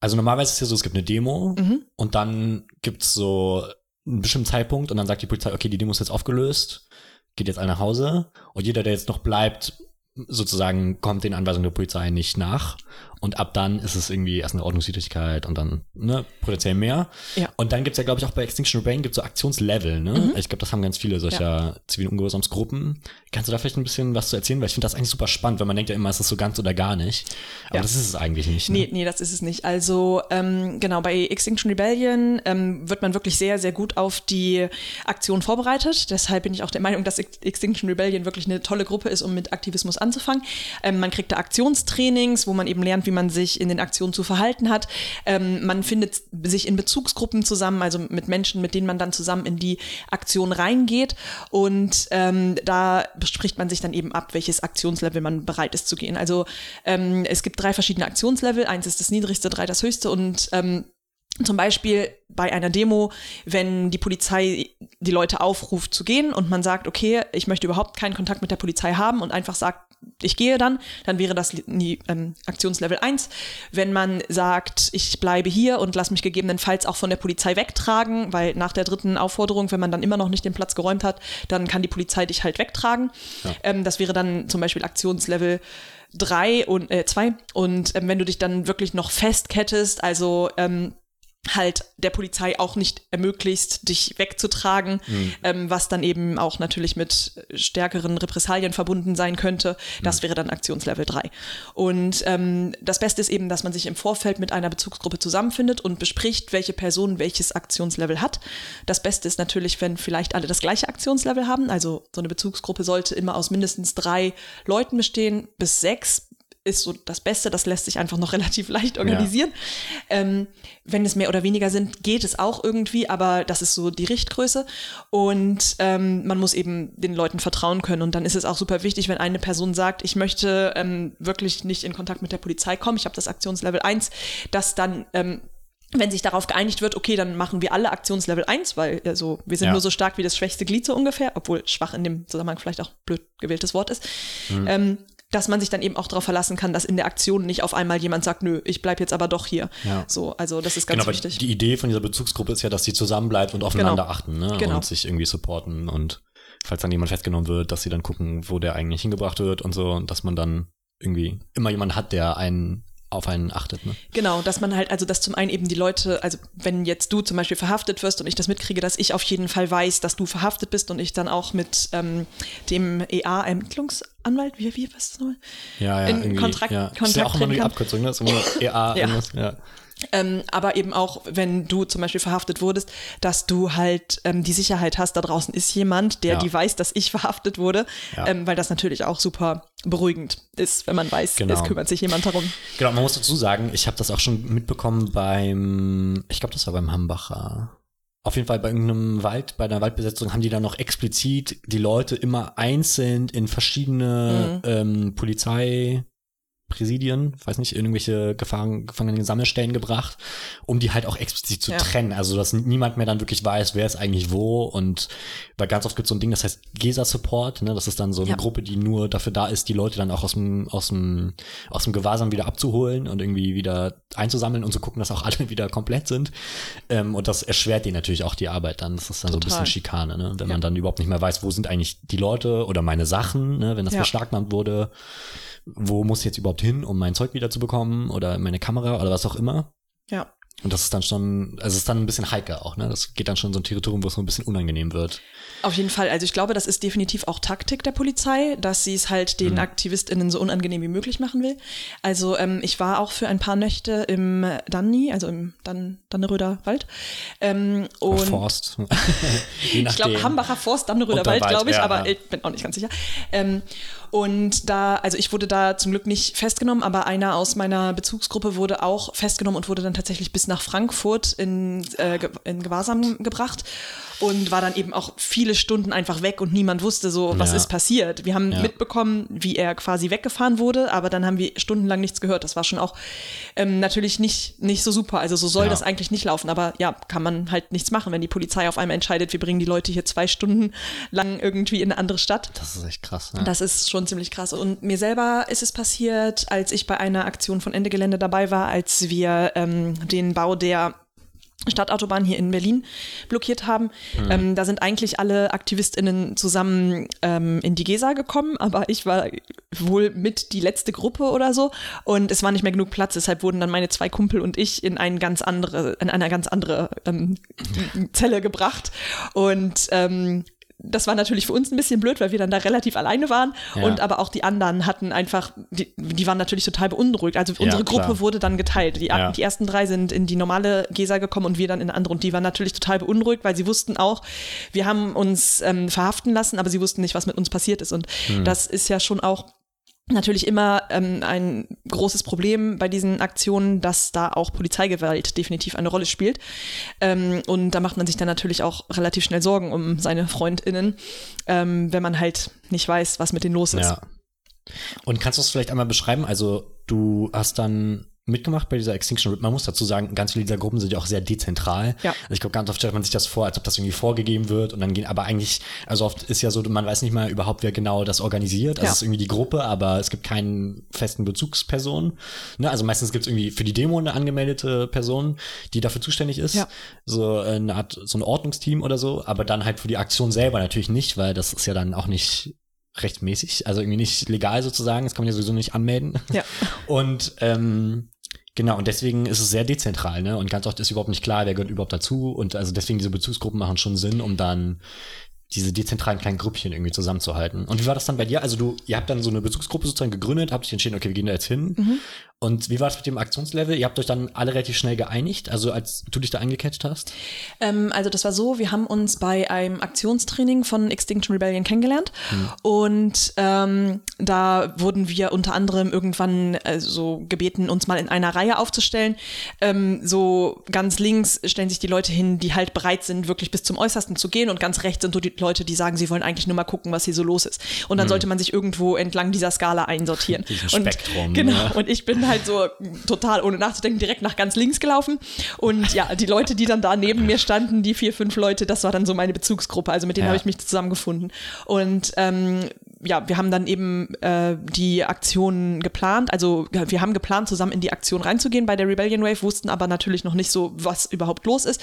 Also normalerweise ist es ja so, es gibt eine Demo mhm. und dann gibt's so einen bestimmten Zeitpunkt und dann sagt die Polizei, okay, die Demo ist jetzt aufgelöst, geht jetzt alle nach Hause und jeder, der jetzt noch bleibt, sozusagen kommt den Anweisungen der Polizei nicht nach. Und ab dann ist es irgendwie erst eine Ordnungswidrigkeit und dann ne, potenziell mehr. Ja. Und dann gibt's ja, glaube ich, auch bei Extinction Rebellion gibt's so Aktionslevel. Ne? Mhm. Ich glaube, das haben ganz viele solcher ja. zivilen Ungehorsamsgruppen. Kannst du da vielleicht ein bisschen was zu erzählen? Weil ich finde das eigentlich super spannend, weil man denkt ja immer, ist das so ganz oder gar nicht. Aber ja. das ist es eigentlich nicht. Ne? Nee, nee, das ist es nicht. Also ähm, genau, bei Extinction Rebellion ähm, wird man wirklich sehr, sehr gut auf die Aktion vorbereitet. Deshalb bin ich auch der Meinung, dass Extinction Rebellion wirklich eine tolle Gruppe ist, um mit Aktivismus anzufangen. Ähm, man kriegt da Aktionstrainings, wo man eben lernt, wie man sich in den Aktionen zu verhalten hat. Ähm, man findet sich in Bezugsgruppen zusammen, also mit Menschen, mit denen man dann zusammen in die Aktion reingeht. Und ähm, da bespricht man sich dann eben ab, welches Aktionslevel man bereit ist zu gehen. Also ähm, es gibt drei verschiedene Aktionslevel. Eins ist das niedrigste, drei das höchste und ähm, Zum Beispiel bei einer Demo, wenn die Polizei die Leute aufruft zu gehen und man sagt, okay, ich möchte überhaupt keinen Kontakt mit der Polizei haben und einfach sagt, ich gehe dann, dann wäre das die, ähm, Aktionslevel 1. Wenn man sagt, ich bleibe hier und lasse mich gegebenenfalls auch von der Polizei wegtragen, weil nach der dritten Aufforderung, wenn man dann immer noch nicht den Platz geräumt hat, dann kann die Polizei dich halt wegtragen. Ja. Ähm, das wäre dann zum Beispiel Aktionslevel drei und äh, zwei. Und ähm, wenn du dich dann wirklich noch festkettest, also ähm, halt der Polizei auch nicht ermöglicht, dich wegzutragen, mhm. ähm, was dann eben auch natürlich mit stärkeren Repressalien verbunden sein könnte. Das mhm. wäre dann Aktionslevel 3. Und ähm, das Beste ist eben, dass man sich im Vorfeld mit einer Bezugsgruppe zusammenfindet und bespricht, welche Person welches Aktionslevel hat. Das Beste ist natürlich, wenn vielleicht alle das gleiche Aktionslevel haben. Also so eine Bezugsgruppe sollte immer aus mindestens drei Leuten bestehen, bis sechs ist so das Beste, das lässt sich einfach noch relativ leicht organisieren. Ja. Ähm, wenn es mehr oder weniger sind, geht es auch irgendwie, aber das ist so die Richtgröße. Und ähm, man muss eben den Leuten vertrauen können. Und dann ist es auch super wichtig, wenn eine Person sagt, ich möchte ähm, wirklich nicht in Kontakt mit der Polizei kommen, ich habe das Aktionslevel 1, dass dann ähm, wenn sich darauf geeinigt wird, okay, dann machen wir alle Aktionslevel 1, weil also, wir sind ja. nur so stark wie das schwächste Glied so ungefähr, obwohl schwach in dem Zusammenhang vielleicht auch blöd gewähltes Wort ist. Mhm. Ähm, dass man sich dann eben auch darauf verlassen kann, dass in der Aktion nicht auf einmal jemand sagt, nö, ich bleib jetzt aber doch hier. Ja. So, also das ist ganz genau, wichtig. Die Idee von dieser Bezugsgruppe ist ja, dass sie zusammenbleibt und aufeinander genau. achten ne? Genau. und sich irgendwie supporten und falls dann jemand festgenommen wird, dass sie dann gucken, wo der eigentlich hingebracht wird und so und dass man dann irgendwie immer jemand hat, der einen auf einen achtet. Ne? Genau, dass man halt, also dass zum einen eben die Leute, also wenn jetzt du zum Beispiel verhaftet wirst und ich das mitkriege, dass ich auf jeden Fall weiß, dass du verhaftet bist und ich dann auch mit ähm, dem EA-Ermittlungsanwalt, wie, wie, was ist das nochmal? Ja, ja, in Kontrakt, ja. Kontakt ist ja auch immer nur die Abkürzung, ne? Das ist immer EA, ja. ja. Ähm, aber eben auch, wenn du zum Beispiel verhaftet wurdest, dass du halt ähm, die Sicherheit hast, da draußen ist jemand, der ja. die weiß, dass ich verhaftet wurde, ja. ähm, weil das natürlich auch super beruhigend ist, wenn man weiß, genau. es kümmert sich jemand darum. Genau, man muss dazu sagen, ich habe das auch schon mitbekommen beim, ich glaube, das war beim Hambacher. Auf jeden Fall bei irgendeinem Wald, bei einer Waldbesetzung haben die dann noch explizit die Leute immer einzeln in verschiedene mhm. ähm, Polizei Präsidien, weiß nicht, irgendwelche Gefangen, Gefangenen Sammelstellen gebracht, um die halt auch explizit zu ja. trennen. Also, dass niemand mehr dann wirklich weiß, wer ist eigentlich wo. Und weil ganz oft gibt es so ein Ding, das heißt GESA-Support, ne? Das ist dann so eine ja. Gruppe, die nur dafür da ist, die Leute dann auch aus dem, aus dem, aus dem Gewahrsam wieder abzuholen und irgendwie wieder einzusammeln und zu gucken, dass auch alle wieder komplett sind. Ähm, und das erschwert denen natürlich auch die Arbeit dann. Das ist dann Total. so ein bisschen Schikane, ne? Wenn ja. man dann überhaupt nicht mehr weiß, wo sind eigentlich die Leute oder meine Sachen, ne? Wenn das ja. beschlagnahmt wurde wo muss ich jetzt überhaupt hin, um mein Zeug wieder zu bekommen oder meine Kamera oder was auch immer. Ja. Und das ist dann schon, also es ist dann ein bisschen heiker auch, ne? Das geht dann schon so ein Territorium, wo es so ein bisschen unangenehm wird. Auf jeden Fall. Also ich glaube, das ist definitiv auch Taktik der Polizei, dass sie es halt den mhm. AktivistInnen so unangenehm wie möglich machen will. Also ähm, ich war auch für ein paar Nächte im Danni, also im Dan Danneröder Wald. Ähm, und Forst. ich glaube, Hambacher Forst, Danneröder Wald, glaube ich, ja, aber ja. ich bin auch nicht ganz sicher. Ähm, und da, also ich wurde da zum Glück nicht festgenommen, aber einer aus meiner Bezugsgruppe wurde auch festgenommen und wurde dann tatsächlich bis nach Frankfurt in, äh, in Gewahrsam gebracht und war dann eben auch viele Stunden einfach weg und niemand wusste so, was ja. ist passiert. Wir haben ja. mitbekommen, wie er quasi weggefahren wurde, aber dann haben wir stundenlang nichts gehört. Das war schon auch ähm, natürlich nicht, nicht so super. Also so soll ja. das eigentlich nicht laufen, aber ja, kann man halt nichts machen, wenn die Polizei auf einmal entscheidet, wir bringen die Leute hier zwei Stunden lang irgendwie in eine andere Stadt. Das ist echt krass. Ne? Das ist schon schon ziemlich krass. Und mir selber ist es passiert, als ich bei einer Aktion von Ende Gelände dabei war, als wir ähm, den Bau der Stadtautobahn hier in Berlin blockiert haben. Mhm. Ähm, da sind eigentlich alle AktivistInnen zusammen ähm, in die Gesa gekommen, aber ich war wohl mit die letzte Gruppe oder so und es war nicht mehr genug Platz, deshalb wurden dann meine zwei Kumpel und ich in ein ganz andere, in eine ganz andere ähm, Zelle gebracht und ähm, das war natürlich für uns ein bisschen blöd, weil wir dann da relativ alleine waren. Ja. Und aber auch die anderen hatten einfach, die, die waren natürlich total beunruhigt. Also unsere ja, Gruppe wurde dann geteilt. Die, ja. die ersten drei sind in die normale Gesa gekommen und wir dann in eine andere. Und die waren natürlich total beunruhigt, weil sie wussten auch, wir haben uns ähm, verhaften lassen, aber sie wussten nicht, was mit uns passiert ist. Und mhm. das ist ja schon auch natürlich immer ähm, ein großes Problem bei diesen Aktionen, dass da auch Polizeigewalt definitiv eine Rolle spielt. Ähm, und da macht man sich dann natürlich auch relativ schnell Sorgen um seine FreundInnen, ähm, wenn man halt nicht weiß, was mit denen los ist. Ja. Und kannst du es vielleicht einmal beschreiben? Also du hast dann mitgemacht bei dieser Extinction Man muss dazu sagen, ganz viele dieser Gruppen sind ja auch sehr dezentral. Ja. Also ich glaube, ganz oft stellt man sich das vor, als ob das irgendwie vorgegeben wird und dann gehen, aber eigentlich, also oft ist ja so, man weiß nicht mal überhaupt, wer genau das organisiert. Also Ja. es ist irgendwie die Gruppe, aber es gibt keinen festen Bezugsperson. Ne? Also meistens gibt es irgendwie für die Demo eine angemeldete Person, die dafür zuständig ist. Ja. So eine Art, so ein Ordnungsteam oder so, aber dann halt für die Aktion selber natürlich nicht, weil das ist ja dann auch nicht rechtmäßig, also irgendwie nicht legal sozusagen, das kann man ja sowieso nicht anmelden. Ja. Und ähm, genau, und deswegen ist es sehr dezentral, ne? Und ganz oft ist überhaupt nicht klar, wer gehört überhaupt dazu. Und also deswegen diese Bezugsgruppen machen schon Sinn, um dann diese dezentralen kleinen Grüppchen irgendwie zusammenzuhalten. Und wie war das dann bei dir? Also du, ihr habt dann so eine Bezugsgruppe sozusagen gegründet, habt euch entschieden, okay, wir gehen da jetzt hin. Mhm. Und wie war es mit dem Aktionslevel? Ihr habt euch dann alle relativ schnell geeinigt, also als du dich da eingecatcht hast? Ähm, also das war so, wir haben uns bei einem Aktionstraining von Extinction Rebellion kennengelernt und ähm, da wurden wir unter anderem irgendwann äh, so gebeten, uns mal in einer Reihe aufzustellen. Ähm, so ganz links stellen sich die Leute hin, die halt bereit sind, wirklich bis zum Äußersten zu gehen und ganz rechts sind so die Leute, die sagen, sie wollen eigentlich nur mal gucken, was hier so los ist. Und dann sollte man sich irgendwo entlang dieser Skala einsortieren. Diesen und, Spektrum, Genau. ja. Und ich bin halt so total ohne nachzudenken direkt nach ganz links gelaufen. Und ja, die Leute, die dann da neben mir standen, die vier, fünf Leute, das war dann so meine Bezugsgruppe. Also mit denen Ja. habe ich mich zusammengefunden. Und ähm, ja, wir haben dann eben äh, die Aktion geplant. Also ja, wir haben geplant, zusammen in die Aktion reinzugehen bei der Rebellion Wave, wussten aber natürlich noch nicht so, was überhaupt los ist.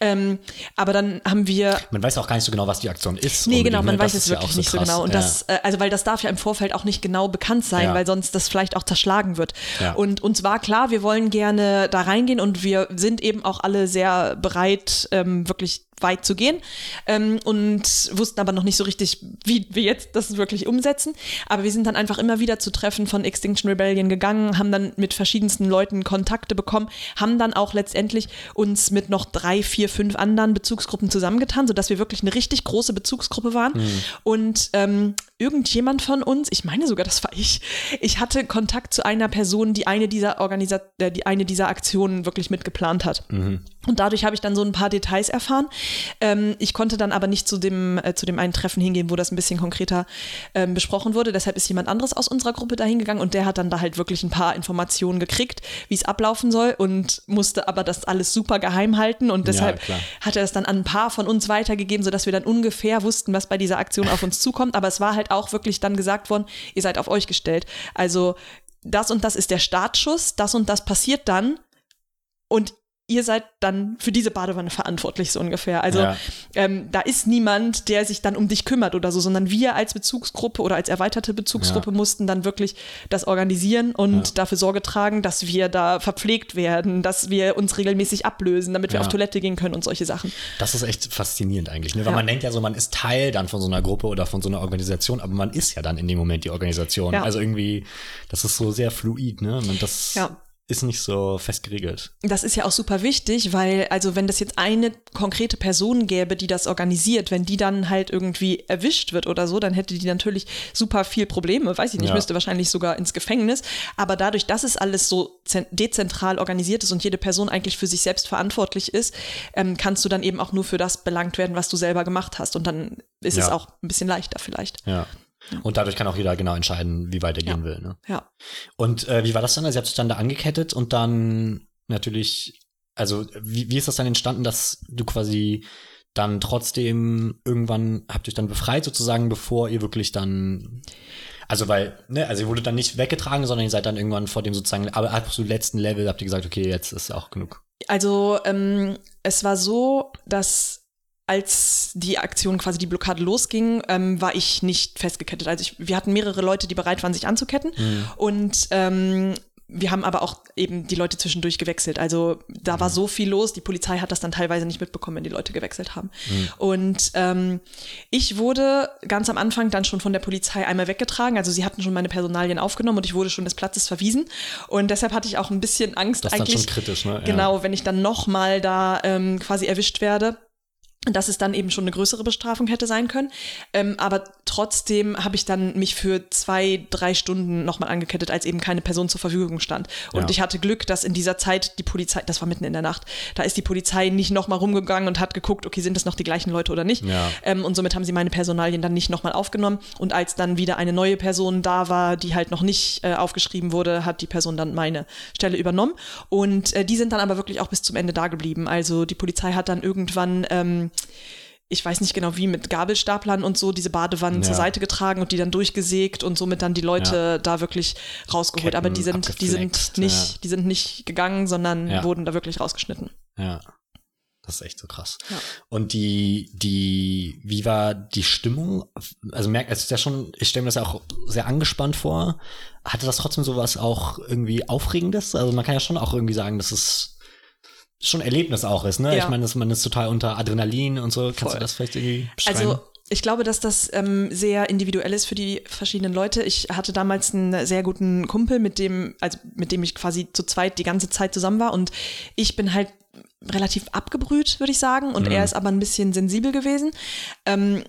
Ähm, aber dann haben wir Man weiß auch gar nicht so genau, was die Aktion ist. Nee, genau, man ne? weiß Das es ja wirklich auch nicht so krass. genau. Und ja. das, äh, also weil das darf ja im Vorfeld auch nicht genau bekannt sein, Ja. weil sonst das vielleicht auch zerschlagen wird. Ja. Und uns war klar, wir wollen gerne da reingehen und wir sind eben auch alle sehr bereit, ähm, wirklich weit zu gehen ähm, und wussten aber noch nicht so richtig, wie wir jetzt das wirklich umsetzen. Aber wir sind dann einfach immer wieder zu Treffen von Extinction Rebellion gegangen, haben dann mit verschiedensten Leuten Kontakte bekommen, haben dann auch letztendlich uns mit noch drei, vier, fünf anderen Bezugsgruppen zusammengetan, sodass wir wirklich eine richtig große Bezugsgruppe waren. Und ähm, irgendjemand von uns, ich meine sogar, das war ich, ich hatte Kontakt zu einer Person, die eine dieser Organisa äh, die eine dieser Aktionen wirklich mitgeplant hat. Und dadurch habe ich dann so ein paar Details erfahren. Ähm, ich konnte dann aber nicht zu dem, äh, zu dem einen Treffen hingehen, wo das ein bisschen konkreter ähm, besprochen wurde. Deshalb ist jemand anderes aus unserer Gruppe dahin gegangen und der hat dann da halt wirklich ein paar Informationen gekriegt, wie es ablaufen soll und musste aber das alles super geheim halten und deshalb klar. hat er es dann an ein paar von uns weitergegeben, sodass wir dann ungefähr wussten, was bei dieser Aktion auf uns zukommt. Aber es war halt auch wirklich dann gesagt worden, ihr seid auf euch gestellt. Also das und das ist der Startschuss, das und das passiert dann und ihr seid dann für diese Badewanne verantwortlich, so ungefähr. Also Ja. ähm, da ist niemand, der sich dann um dich kümmert oder so, sondern wir als Bezugsgruppe oder als erweiterte Bezugsgruppe Ja. mussten dann wirklich das organisieren und Ja. dafür Sorge tragen, dass wir da verpflegt werden, dass wir uns regelmäßig ablösen, damit wir auf Toilette gehen können und solche Sachen. Das ist echt faszinierend eigentlich, ne? weil man denkt ja so, man ist Teil dann von so einer Gruppe oder von so einer Organisation, aber man ist ja dann in dem Moment die Organisation. Also irgendwie, das ist so sehr fluid, ne? Und das Ja. Ist nicht so fest geregelt. Das ist ja auch super wichtig, weil, also wenn das jetzt eine konkrete Person gäbe, die das organisiert, wenn die dann halt irgendwie erwischt wird oder so, dann hätte die natürlich super viel Probleme, weiß ich nicht, Ja. müsste wahrscheinlich sogar ins Gefängnis. Aber dadurch, dass es alles so zen- dezentral organisiert ist und jede Person eigentlich für sich selbst verantwortlich ist, ähm, kannst du dann eben auch nur für das belangt werden, was du selber gemacht hast. Und dann ist es Ja. auch ein bisschen leichter vielleicht. Ja. Und dadurch kann auch jeder genau entscheiden, wie weit er gehen will. Ne? Ja. Und äh, wie war das dann? Also ihr habt euch dann da angekettet und dann natürlich, also wie, wie ist das dann entstanden, dass du quasi dann trotzdem irgendwann habt ihr euch dann befreit sozusagen, bevor ihr wirklich dann also weil, ne, also ihr wurdet dann nicht weggetragen, sondern ihr seid dann irgendwann vor dem sozusagen, aber absolut letzten Level habt ihr gesagt, okay, jetzt ist auch genug. Also ähm, es war so, dass als die Aktion quasi die Blockade losging, ähm, war ich nicht festgekettet. Also ich, wir hatten mehrere Leute, die bereit waren, sich anzuketten. Und ähm, wir haben aber auch eben die Leute zwischendurch gewechselt. Also da war so viel los, die Polizei hat das dann teilweise nicht mitbekommen, wenn die Leute gewechselt haben. Und ähm, ich wurde ganz am Anfang dann schon von der Polizei einmal weggetragen. Also sie hatten schon meine Personalien aufgenommen und ich wurde schon des Platzes verwiesen. Und deshalb hatte ich auch ein bisschen Angst Das ist dann eigentlich. schon kritisch, ne? Ja. Genau, wenn ich dann nochmal da ähm, quasi erwischt werde. Dass es dann eben schon eine größere Bestrafung hätte sein können. Ähm, aber trotzdem habe ich dann mich für zwei, drei Stunden nochmal angekettet, als eben keine Person zur Verfügung stand. Und Ja. ich hatte Glück, dass in dieser Zeit die Polizei, das war mitten in der Nacht, da ist die Polizei nicht nochmal rumgegangen und hat geguckt, okay, sind das noch die gleichen Leute oder nicht. Ja. Ähm, und somit haben sie meine Personalien dann nicht nochmal aufgenommen. Und als dann wieder eine neue Person da war, die halt noch nicht äh, aufgeschrieben wurde, hat die Person dann meine Stelle übernommen. Und äh, die sind dann aber wirklich auch bis zum Ende da geblieben. Also die Polizei hat dann irgendwann ähm, ich weiß nicht genau wie, mit Gabelstaplern und so diese Badewannen Ja. zur Seite getragen und die dann durchgesägt und somit dann die Leute da wirklich rausgeholt. Ketten Aber die sind, die sind nicht, ja. die sind nicht gegangen, sondern Ja. wurden da wirklich rausgeschnitten. Ja. Das ist echt so krass. Ja. Und die, die, wie war die Stimmung? Also merkt, es ist ja schon, ich stelle mir das ja auch sehr angespannt vor. Hatte das trotzdem sowas auch irgendwie Aufregendes? Also man kann ja schon auch irgendwie sagen, dass es schon Erlebnis auch ist, ne? Ja. Ich meine, dass man ist total unter Adrenalin und so. Kannst Voll. du das vielleicht irgendwie beschreiben? Also ich glaube, dass das ähm, sehr individuell ist für die verschiedenen Leute. Ich hatte damals einen sehr guten Kumpel, mit dem, also mit dem ich quasi zu zweit die ganze Zeit zusammen war und ich bin halt relativ abgebrüht, würde ich sagen, und Mhm. er ist aber ein bisschen sensibel gewesen. Ähm,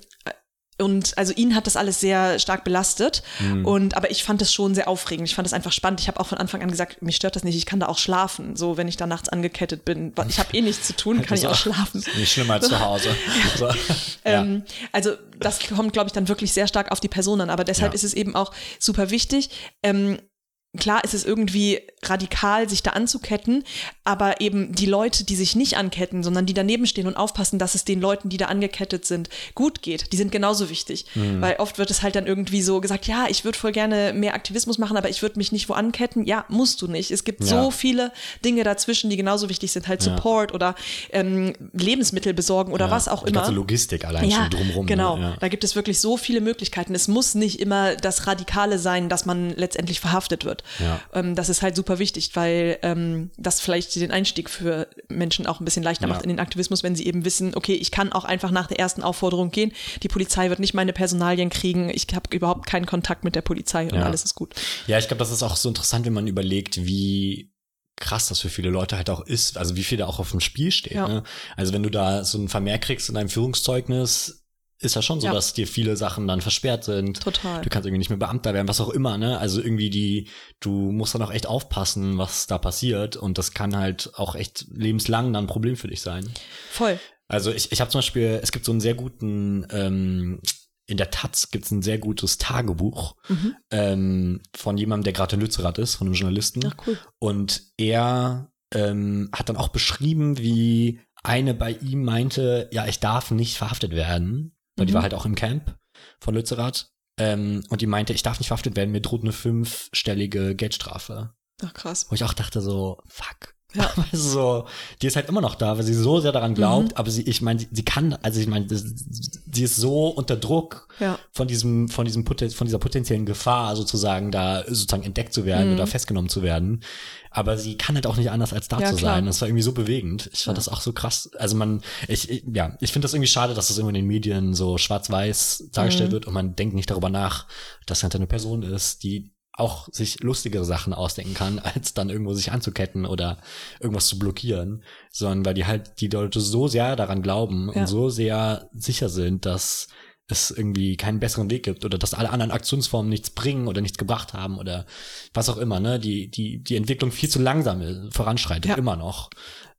und also ihn hat das alles sehr stark belastet. Mhm. Und aber ich fand es schon sehr aufregend. Ich fand es einfach spannend. Ich habe auch von Anfang an gesagt, mich stört das nicht. Ich kann da auch schlafen. So, wenn ich da nachts angekettet bin. Ich habe eh nichts zu tun, kann ich auch schlafen. Nicht schlimmer als zu Hause. Ja. Ähm, also das kommt, glaube ich, dann wirklich sehr stark auf die Person an. Aber deshalb Ja. ist es eben auch super wichtig. Ähm, klar ist es irgendwie radikal, sich da anzuketten, aber eben die Leute, die sich nicht anketten, sondern die daneben stehen und aufpassen, dass es den Leuten, die da angekettet sind, gut geht, die sind genauso wichtig. Mhm. Weil oft wird es halt dann irgendwie so gesagt, ja, ich würde voll gerne mehr Aktivismus machen, aber ich würde mich nicht wo anketten. Ja, musst du nicht. Es gibt Ja. so viele Dinge dazwischen, die genauso wichtig sind, halt Ja. Support oder ähm, Lebensmittel besorgen oder Ja. was auch Die immer. ganze Logistik allein schon drumrum. ne? Genau, Ja. da gibt es wirklich so viele Möglichkeiten. Es muss nicht immer das Radikale sein, dass man letztendlich verhaftet wird. Ja. Ähm, das ist halt super wichtig, weil ähm, das vielleicht den Einstieg für Menschen auch ein bisschen leichter Ja. macht in den Aktivismus, wenn sie eben wissen, okay, ich kann auch einfach nach der ersten Aufforderung gehen. Die Polizei wird nicht meine Personalien kriegen. Ich habe überhaupt keinen Kontakt mit der Polizei und Ja. alles ist gut. Ja, ich glaube, das ist auch so interessant, wenn man überlegt, wie krass das für viele Leute halt auch ist, also wie viel da auch auf dem Spiel steht. Ja. Ne? Also wenn du da so ein Vermerk kriegst in deinem Führungszeugnis, ist ja schon so, Ja. dass dir viele Sachen dann versperrt sind. Total. Du kannst irgendwie nicht mehr Beamter werden, was auch immer, ne? Also irgendwie die, du musst dann auch echt aufpassen, was da passiert und das kann halt auch echt lebenslang dann ein Problem für dich sein. Voll. Also ich, ich habe zum Beispiel, es gibt so einen sehr guten, ähm, in der Taz gibt es ein sehr gutes Tagebuch Mhm. ähm, von jemandem, der gerade in Lützerath ist, von einem Journalisten. Ach cool. Und er ähm, hat dann auch beschrieben, wie eine bei ihm meinte, ja, ich darf nicht verhaftet werden, weil die Mhm. war halt auch im Camp von Lützerath. Ähm, und die meinte, ich darf nicht verhaftet werden, mir droht eine fünfstellige Geldstrafe. Ach krass. Wo ich auch dachte so, fuck. Ja. Du, so, die ist halt immer noch da, weil sie so sehr daran glaubt, Mhm. aber sie, ich meine, sie, sie kann, also ich meine, das- sie ist so unter Druck Ja. von diesem, von diesem, von dieser potenziellen Gefahr sozusagen da sozusagen entdeckt zu werden Mhm. oder festgenommen zu werden. Aber sie kann halt auch nicht anders als da Ja, zu klar. sein. Das war irgendwie so bewegend. Ich fand das auch so krass. Also man, ich, ich ja, ich finde das irgendwie schade, dass das immer in den Medien so schwarz-weiß dargestellt Mhm. wird und man denkt nicht darüber nach, dass halt eine Person ist, die auch sich lustigere Sachen ausdenken kann, als dann irgendwo sich anzuketten oder irgendwas zu blockieren, sondern weil die halt die Leute so sehr daran glauben Ja. und so sehr sicher sind, dass es irgendwie keinen besseren Weg gibt oder dass alle anderen Aktionsformen nichts bringen oder nichts gebracht haben oder was auch immer, ne, die, die, die Entwicklung viel zu langsam voranschreitet, Ja. immer noch,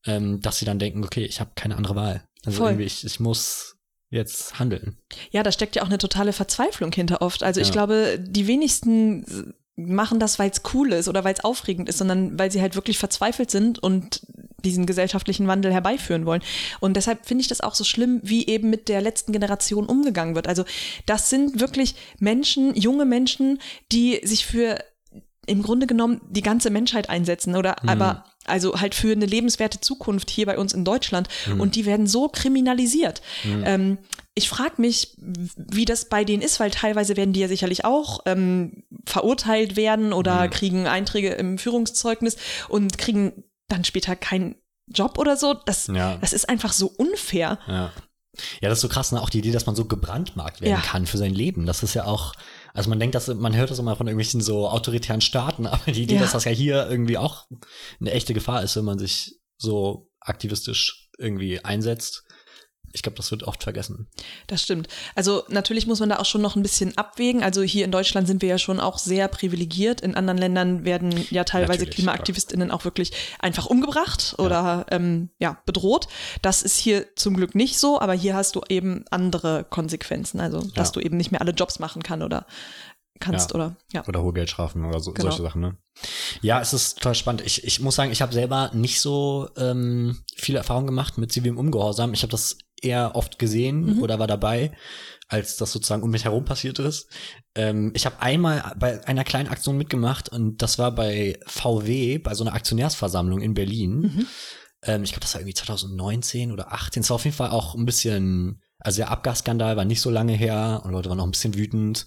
ähm, dass sie dann denken, okay, ich habe keine andere Wahl. Also Voll. irgendwie, ich, ich muss jetzt handeln. Ja, da steckt ja auch eine totale Verzweiflung hinter oft. Also ich Ja. glaube, die wenigsten machen das, weil es cool ist oder weil es aufregend ist, sondern weil sie halt wirklich verzweifelt sind und diesen gesellschaftlichen Wandel herbeiführen wollen. Und deshalb finde ich das auch so schlimm, wie eben mit der letzten Generation umgegangen wird. Also das sind wirklich Menschen, junge Menschen, die sich für im Grunde genommen die ganze Menschheit einsetzen oder Mhm. aber also halt für eine lebenswerte Zukunft hier bei uns in Deutschland Mhm. und die werden so kriminalisiert. Ähm, ich frage mich, wie das bei denen ist, weil teilweise werden die ja sicherlich auch ähm, verurteilt werden oder Mhm. kriegen Einträge im Führungszeugnis und kriegen dann später keinen Job oder so. Das, Ja. das ist einfach so unfair. Ja. Ja, das ist so krass, ne? auch die Idee, dass man so gebrandmarkt werden Ja. kann für sein Leben. Das ist ja auch, also man denkt, dass man hört das immer von irgendwelchen so autoritären Staaten, aber die Idee, Ja. dass das ja hier irgendwie auch eine echte Gefahr ist, wenn man sich so aktivistisch irgendwie einsetzt. Ich glaube, das wird oft vergessen. Das stimmt. Also natürlich muss man da auch schon noch ein bisschen abwägen. Also hier in Deutschland sind wir ja schon auch sehr privilegiert. In anderen Ländern werden ja teilweise Natürlich, KlimaaktivistInnen auch wirklich einfach umgebracht oder ähm, ja, bedroht. Das ist hier zum Glück nicht so, aber hier hast du eben andere Konsequenzen. Also, dass Ja. du eben nicht mehr alle Jobs machen kann oder kannst Ja. oder ja. Oder hohe Geldstrafen oder so, Genau. solche Sachen, ne? Ja, es ist total spannend. Ich, ich muss sagen, ich habe selber nicht so ähm, viele Erfahrungen gemacht mit zivilem Ungehorsam. Ich habe das eher oft gesehen oder war dabei, als das sozusagen um mich herum passiert ist. Ähm, ich habe einmal bei einer kleinen Aktion mitgemacht und das war bei VW, bei so einer Aktionärsversammlung in Berlin. Ähm, ich glaube, das war irgendwie 2019 oder 18. Es war auf jeden Fall auch ein bisschen, also der Abgasskandal war nicht so lange her und Leute waren noch ein bisschen wütend.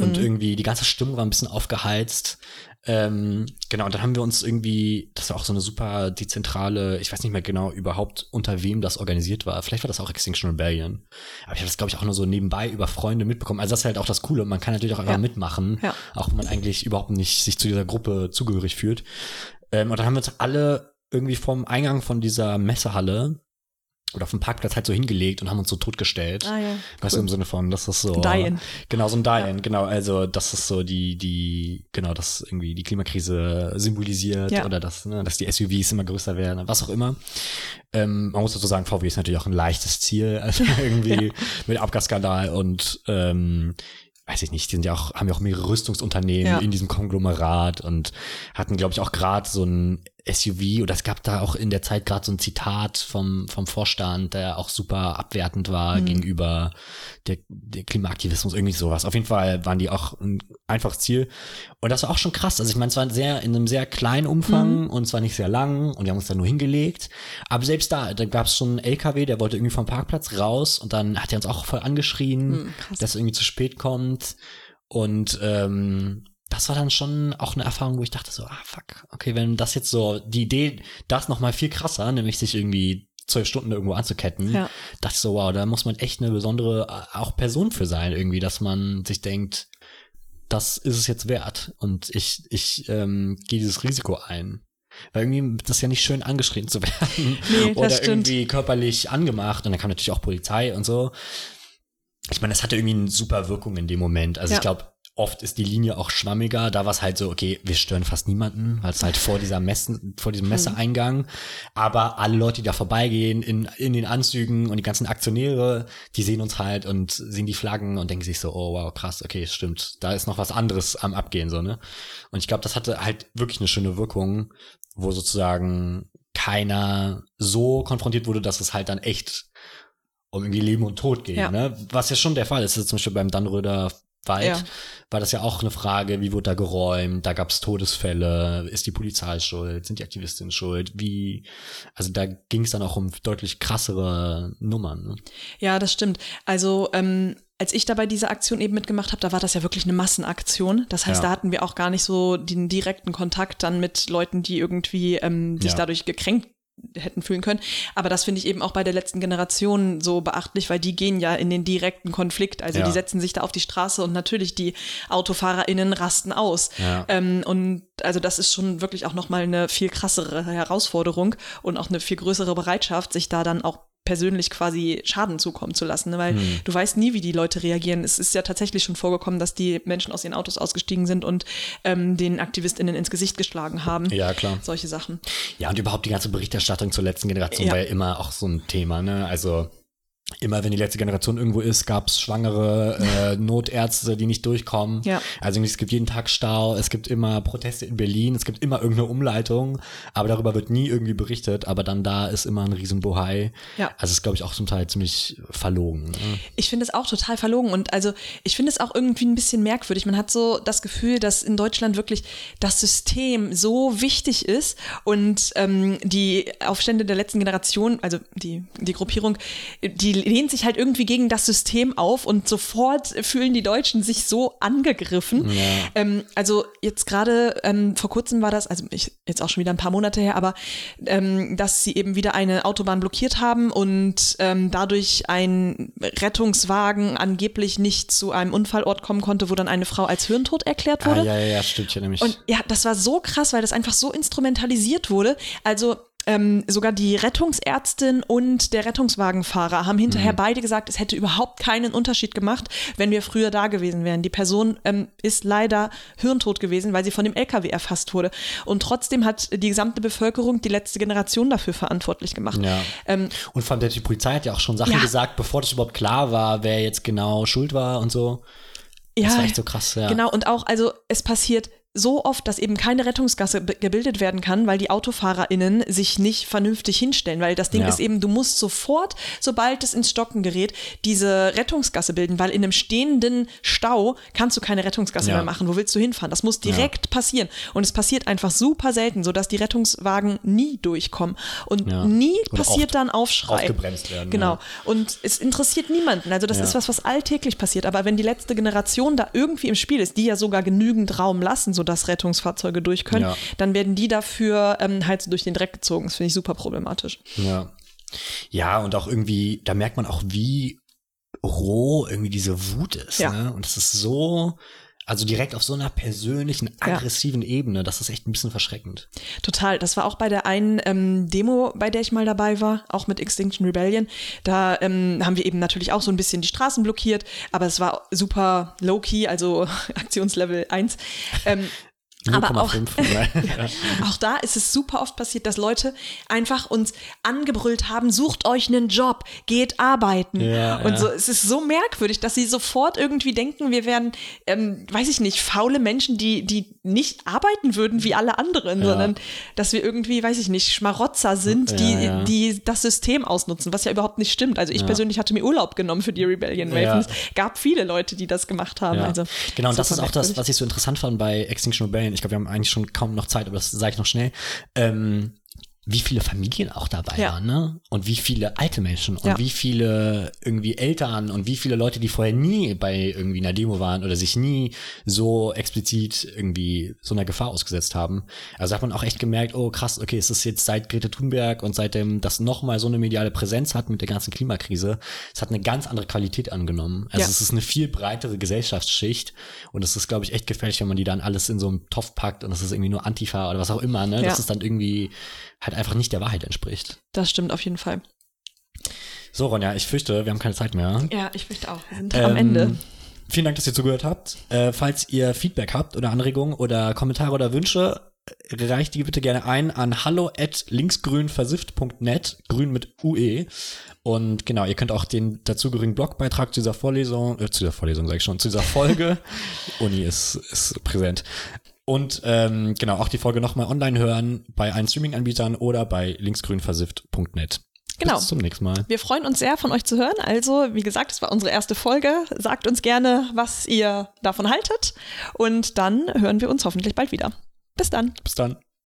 Und irgendwie die ganze Stimmung war ein bisschen aufgeheizt. Ähm, genau, und dann haben wir uns irgendwie, das war auch so eine super dezentrale, ich weiß nicht mehr genau überhaupt, unter wem das organisiert war. Vielleicht war das auch Extinction Rebellion. Aber ich habe das, glaube ich, auch nur so nebenbei über Freunde mitbekommen. Also das ist halt auch das Coole. Man kann natürlich auch einfach Ja. mitmachen, Ja. auch wenn man eigentlich überhaupt nicht sich zu dieser Gruppe zugehörig fühlt. Ähm, und dann haben wir uns alle irgendwie vom Eingang von dieser Messehalle oder vom Parkplatz halt so hingelegt und haben uns so totgestellt. Ah, ja. Weißt du, im Sinne von, das ist so. Die-in. Genau, so ein Die-in, genau. Also, das ist so die, die, genau, das irgendwie die Klimakrise symbolisiert Ja. oder das, ne, dass die SUVs immer größer werden, was auch immer. Ähm, man muss dazu sagen, VW ist natürlich auch ein leichtes Ziel, also irgendwie mit Abgasskandal und, ähm, weiß ich nicht, die sind ja auch, haben ja auch mehrere Rüstungsunternehmen Ja. in diesem Konglomerat und hatten, glaube ich, auch gerade so ein SUV oder es gab da auch in der Zeit gerade so ein Zitat vom, vom Vorstand, der auch super abwertend war gegenüber der, der Klimaaktivismus, irgendwie sowas. Auf jeden Fall waren die auch ein einfaches Ziel. Und das war auch schon krass. Also ich meine, es war sehr in einem sehr kleinen Umfang und zwar nicht sehr lang und wir haben uns da nur hingelegt. Aber selbst da, da gab es schon einen LKW, der wollte irgendwie vom Parkplatz raus und dann hat er uns auch voll angeschrien, dass er irgendwie zu spät kommt. Und ähm, das war dann schon auch eine Erfahrung, wo ich dachte so, ah fuck, okay, wenn das jetzt so, die Idee, das noch mal viel krasser, nämlich sich irgendwie zwölf Stunden irgendwo anzuketten, Ja. dachte ich so, wow, da muss man echt eine besondere äh, auch Person für sein, irgendwie, dass man sich denkt, das ist es jetzt wert und ich, ich ähm, gehe dieses Risiko ein. Weil irgendwie das ist ja nicht schön angeschrien zu werden Nee, oder irgendwie körperlich angemacht und dann kam natürlich auch Polizei und so. Ich meine, das hatte irgendwie eine super Wirkung in dem Moment. Also Ja. ich glaube, oft ist die Linie auch schwammiger. Da war es halt so, okay, wir stören fast niemanden, weil es halt vor dieser Messen, vor diesem Messeeingang. Aber alle Leute, die da vorbeigehen, in, in den Anzügen und die ganzen Aktionäre, die sehen uns halt und sehen die Flaggen und denken sich so, oh wow, krass, okay, stimmt. Da ist noch was anderes am Abgehen, so, ne? Und ich glaube, das hatte halt wirklich eine schöne Wirkung, wo sozusagen keiner so konfrontiert wurde, dass es halt dann echt um irgendwie Leben und Tod geht, Ja. ne? Was ja schon der Fall ist. Ist zum Beispiel beim Dannröder Wald Ja. war das ja auch eine Frage, wie wurde da geräumt, da gab es Todesfälle, ist die Polizei schuld, sind die Aktivistinnen schuld, wie, also da ging es dann auch um deutlich krassere Nummern. Ne? Ja, das stimmt. Also ähm, als ich da bei dieser Aktion eben mitgemacht habe, da war das ja wirklich eine Massenaktion. Das heißt, Ja. da hatten wir auch gar nicht so den direkten Kontakt dann mit Leuten, die irgendwie ähm, sich Ja. dadurch gekränkt hätten fühlen können. Aber das finde ich eben auch bei der letzten Generation so beachtlich, weil die gehen ja in den direkten Konflikt. Also Ja. die setzen sich da auf die Straße und natürlich die AutofahrerInnen rasten aus. Ja. Ähm, und also das ist schon wirklich auch nochmal eine viel krassere Herausforderung und auch eine viel größere Bereitschaft, sich da dann auch persönlich quasi Schaden zukommen zu lassen, ne? weil Hm. du weißt nie, wie die Leute reagieren. Es ist ja tatsächlich schon vorgekommen, dass die Menschen aus ihren Autos ausgestiegen sind und ähm, den AktivistInnen ins Gesicht geschlagen haben. Ja, klar. Solche Sachen. Ja, und überhaupt die ganze Berichterstattung zur letzten Generation Ja. war ja immer auch so ein Thema, ne? Also immer wenn die letzte Generation irgendwo ist, gab's schwangere äh, Notärzte, die nicht durchkommen. Ja. Also es gibt jeden Tag Stau, es gibt immer Proteste in Berlin, es gibt immer irgendeine Umleitung, aber darüber wird nie irgendwie berichtet, aber dann da ist immer ein Riesenbohai. Ja. Also es ist, glaube ich, auch zum Teil ziemlich verlogen. Ne? Ich finde es auch total verlogen und also ich finde es auch irgendwie ein bisschen merkwürdig. Man hat so das Gefühl, dass in Deutschland wirklich das System so wichtig ist und ähm, die Aufstände der letzten Generation, also die, die Gruppierung, die lehnt sich halt irgendwie gegen das System auf und sofort fühlen die Deutschen sich so angegriffen. Ähm, also jetzt gerade ähm, vor kurzem war das, also ich, jetzt auch schon wieder ein paar Monate her, aber ähm, dass sie eben wieder eine Autobahn blockiert haben und ähm, dadurch ein Rettungswagen angeblich nicht zu einem Unfallort kommen konnte, wo dann eine Frau als hirntot erklärt wurde. Ah, ja, ja, ja, stimmt ja nämlich. Und ja, das war so krass, weil das einfach so instrumentalisiert wurde. Also Ähm, sogar die Rettungsärztin und der Rettungswagenfahrer haben hinterher mhm. beide gesagt, es hätte überhaupt keinen Unterschied gemacht, wenn wir früher da gewesen wären. Die Person ähm, ist leider hirntot gewesen, weil sie von dem LKW erfasst wurde. Und trotzdem hat die gesamte Bevölkerung die letzte Generation dafür verantwortlich gemacht. Ja. Ähm, und von der die Polizei hat ja auch schon Sachen ja. gesagt, bevor das überhaupt klar war, wer jetzt genau schuld war und so. Das ja, war echt so krass, ja. Genau, und auch, also es passiert so oft, dass eben keine Rettungsgasse gebildet werden kann, weil die AutofahrerInnen sich nicht vernünftig hinstellen. Weil das Ding ja. ist eben, du musst sofort, sobald es ins Stocken gerät, diese Rettungsgasse bilden, weil in einem stehenden Stau kannst du keine Rettungsgasse ja. mehr machen. Wo willst du hinfahren? Das muss direkt ja. passieren. Und es passiert einfach super selten, sodass die Rettungswagen nie durchkommen. Und nie Oder passiert dann Aufschrei. Aufgebremst werden. Genau. Und es interessiert niemanden. Also das ist was, was alltäglich passiert. Aber wenn die letzte Generation da irgendwie im Spiel ist, die ja sogar genügend Raum lassen, sodass Rettungsfahrzeuge durch können, ja. dann werden die dafür ähm, halt so durch den Dreck gezogen. Das finde ich super problematisch. Ja. Ja, und auch irgendwie, da merkt man auch, wie roh irgendwie diese Wut ist. Ja. Ne? Und es ist so, also direkt auf so einer persönlichen, aggressiven ja. Ebene, das ist echt ein bisschen verschreckend. Total. Das war auch bei der einen ähm, Demo, bei der ich mal dabei war, auch mit Extinction Rebellion. Da ähm, haben wir eben natürlich auch so ein bisschen die Straßen blockiert, aber es war super low-key, also Aktionslevel 1. Ähm, aber auch, auch da ist es super oft passiert, dass Leute einfach uns angebrüllt haben, sucht euch einen Job, geht arbeiten. Ja, und ja. so, es ist so merkwürdig, dass sie sofort irgendwie denken, wir wären, ähm, weiß ich nicht, faule Menschen, die, die nicht arbeiten würden wie alle anderen, ja. sondern dass wir irgendwie, weiß ich nicht, Schmarotzer sind, die, die das System ausnutzen, was ja überhaupt nicht stimmt. Also ich persönlich hatte mir Urlaub genommen für die Rebellion Wave. Es gab viele Leute, die das gemacht haben. Also, genau, und das ist auch das, was ich so interessant fand bei Extinction Rebellion ich glaube, wir haben eigentlich schon kaum noch Zeit, aber das sage ich noch schnell. Ähm, wie viele Familien auch dabei ja. waren, ne? Und wie viele alte Menschen und ja. wie viele irgendwie Eltern und wie viele Leute, die vorher nie bei irgendwie einer Demo waren oder sich nie so explizit irgendwie so einer Gefahr ausgesetzt haben. Also hat man auch echt gemerkt, oh krass, okay, es ist jetzt seit Greta Thunberg und seitdem das nochmal so eine mediale Präsenz hat mit der ganzen Klimakrise, es hat eine ganz andere Qualität angenommen. Also ja. es ist eine viel breitere Gesellschaftsschicht und es ist, glaube ich, echt gefährlich, wenn man die dann alles in so einem Topf packt und das ist irgendwie nur Antifa oder was auch immer, ne? Das ist dann irgendwie halt einfach nicht der Wahrheit entspricht. Das stimmt auf jeden Fall. So, Ronja, ich fürchte, wir haben keine Zeit mehr. Ja, ich fürchte auch. Wir sind ähm, am Ende. Vielen Dank, dass ihr zugehört habt. Äh, falls ihr Feedback habt oder Anregungen oder Kommentare oder Wünsche, reicht die bitte gerne ein an hallo at linksgrünversifft.net, grün mit UE. Und genau, ihr könnt auch den dazugehörigen Blogbeitrag zu dieser Vorlesung, äh, zu dieser Vorlesung sage ich schon, zu dieser Folge, Uni ist, ist präsent, und ähm, genau, auch die Folge nochmal online hören bei allen Streaming-Anbietern oder bei linksgrünversifft.net. Genau. Bis zum nächsten Mal. Wir freuen uns sehr, von euch zu hören. Also, wie gesagt, es war unsere erste Folge. Sagt uns gerne, was ihr davon haltet. Und dann hören wir uns hoffentlich bald wieder. Bis dann. Bis dann.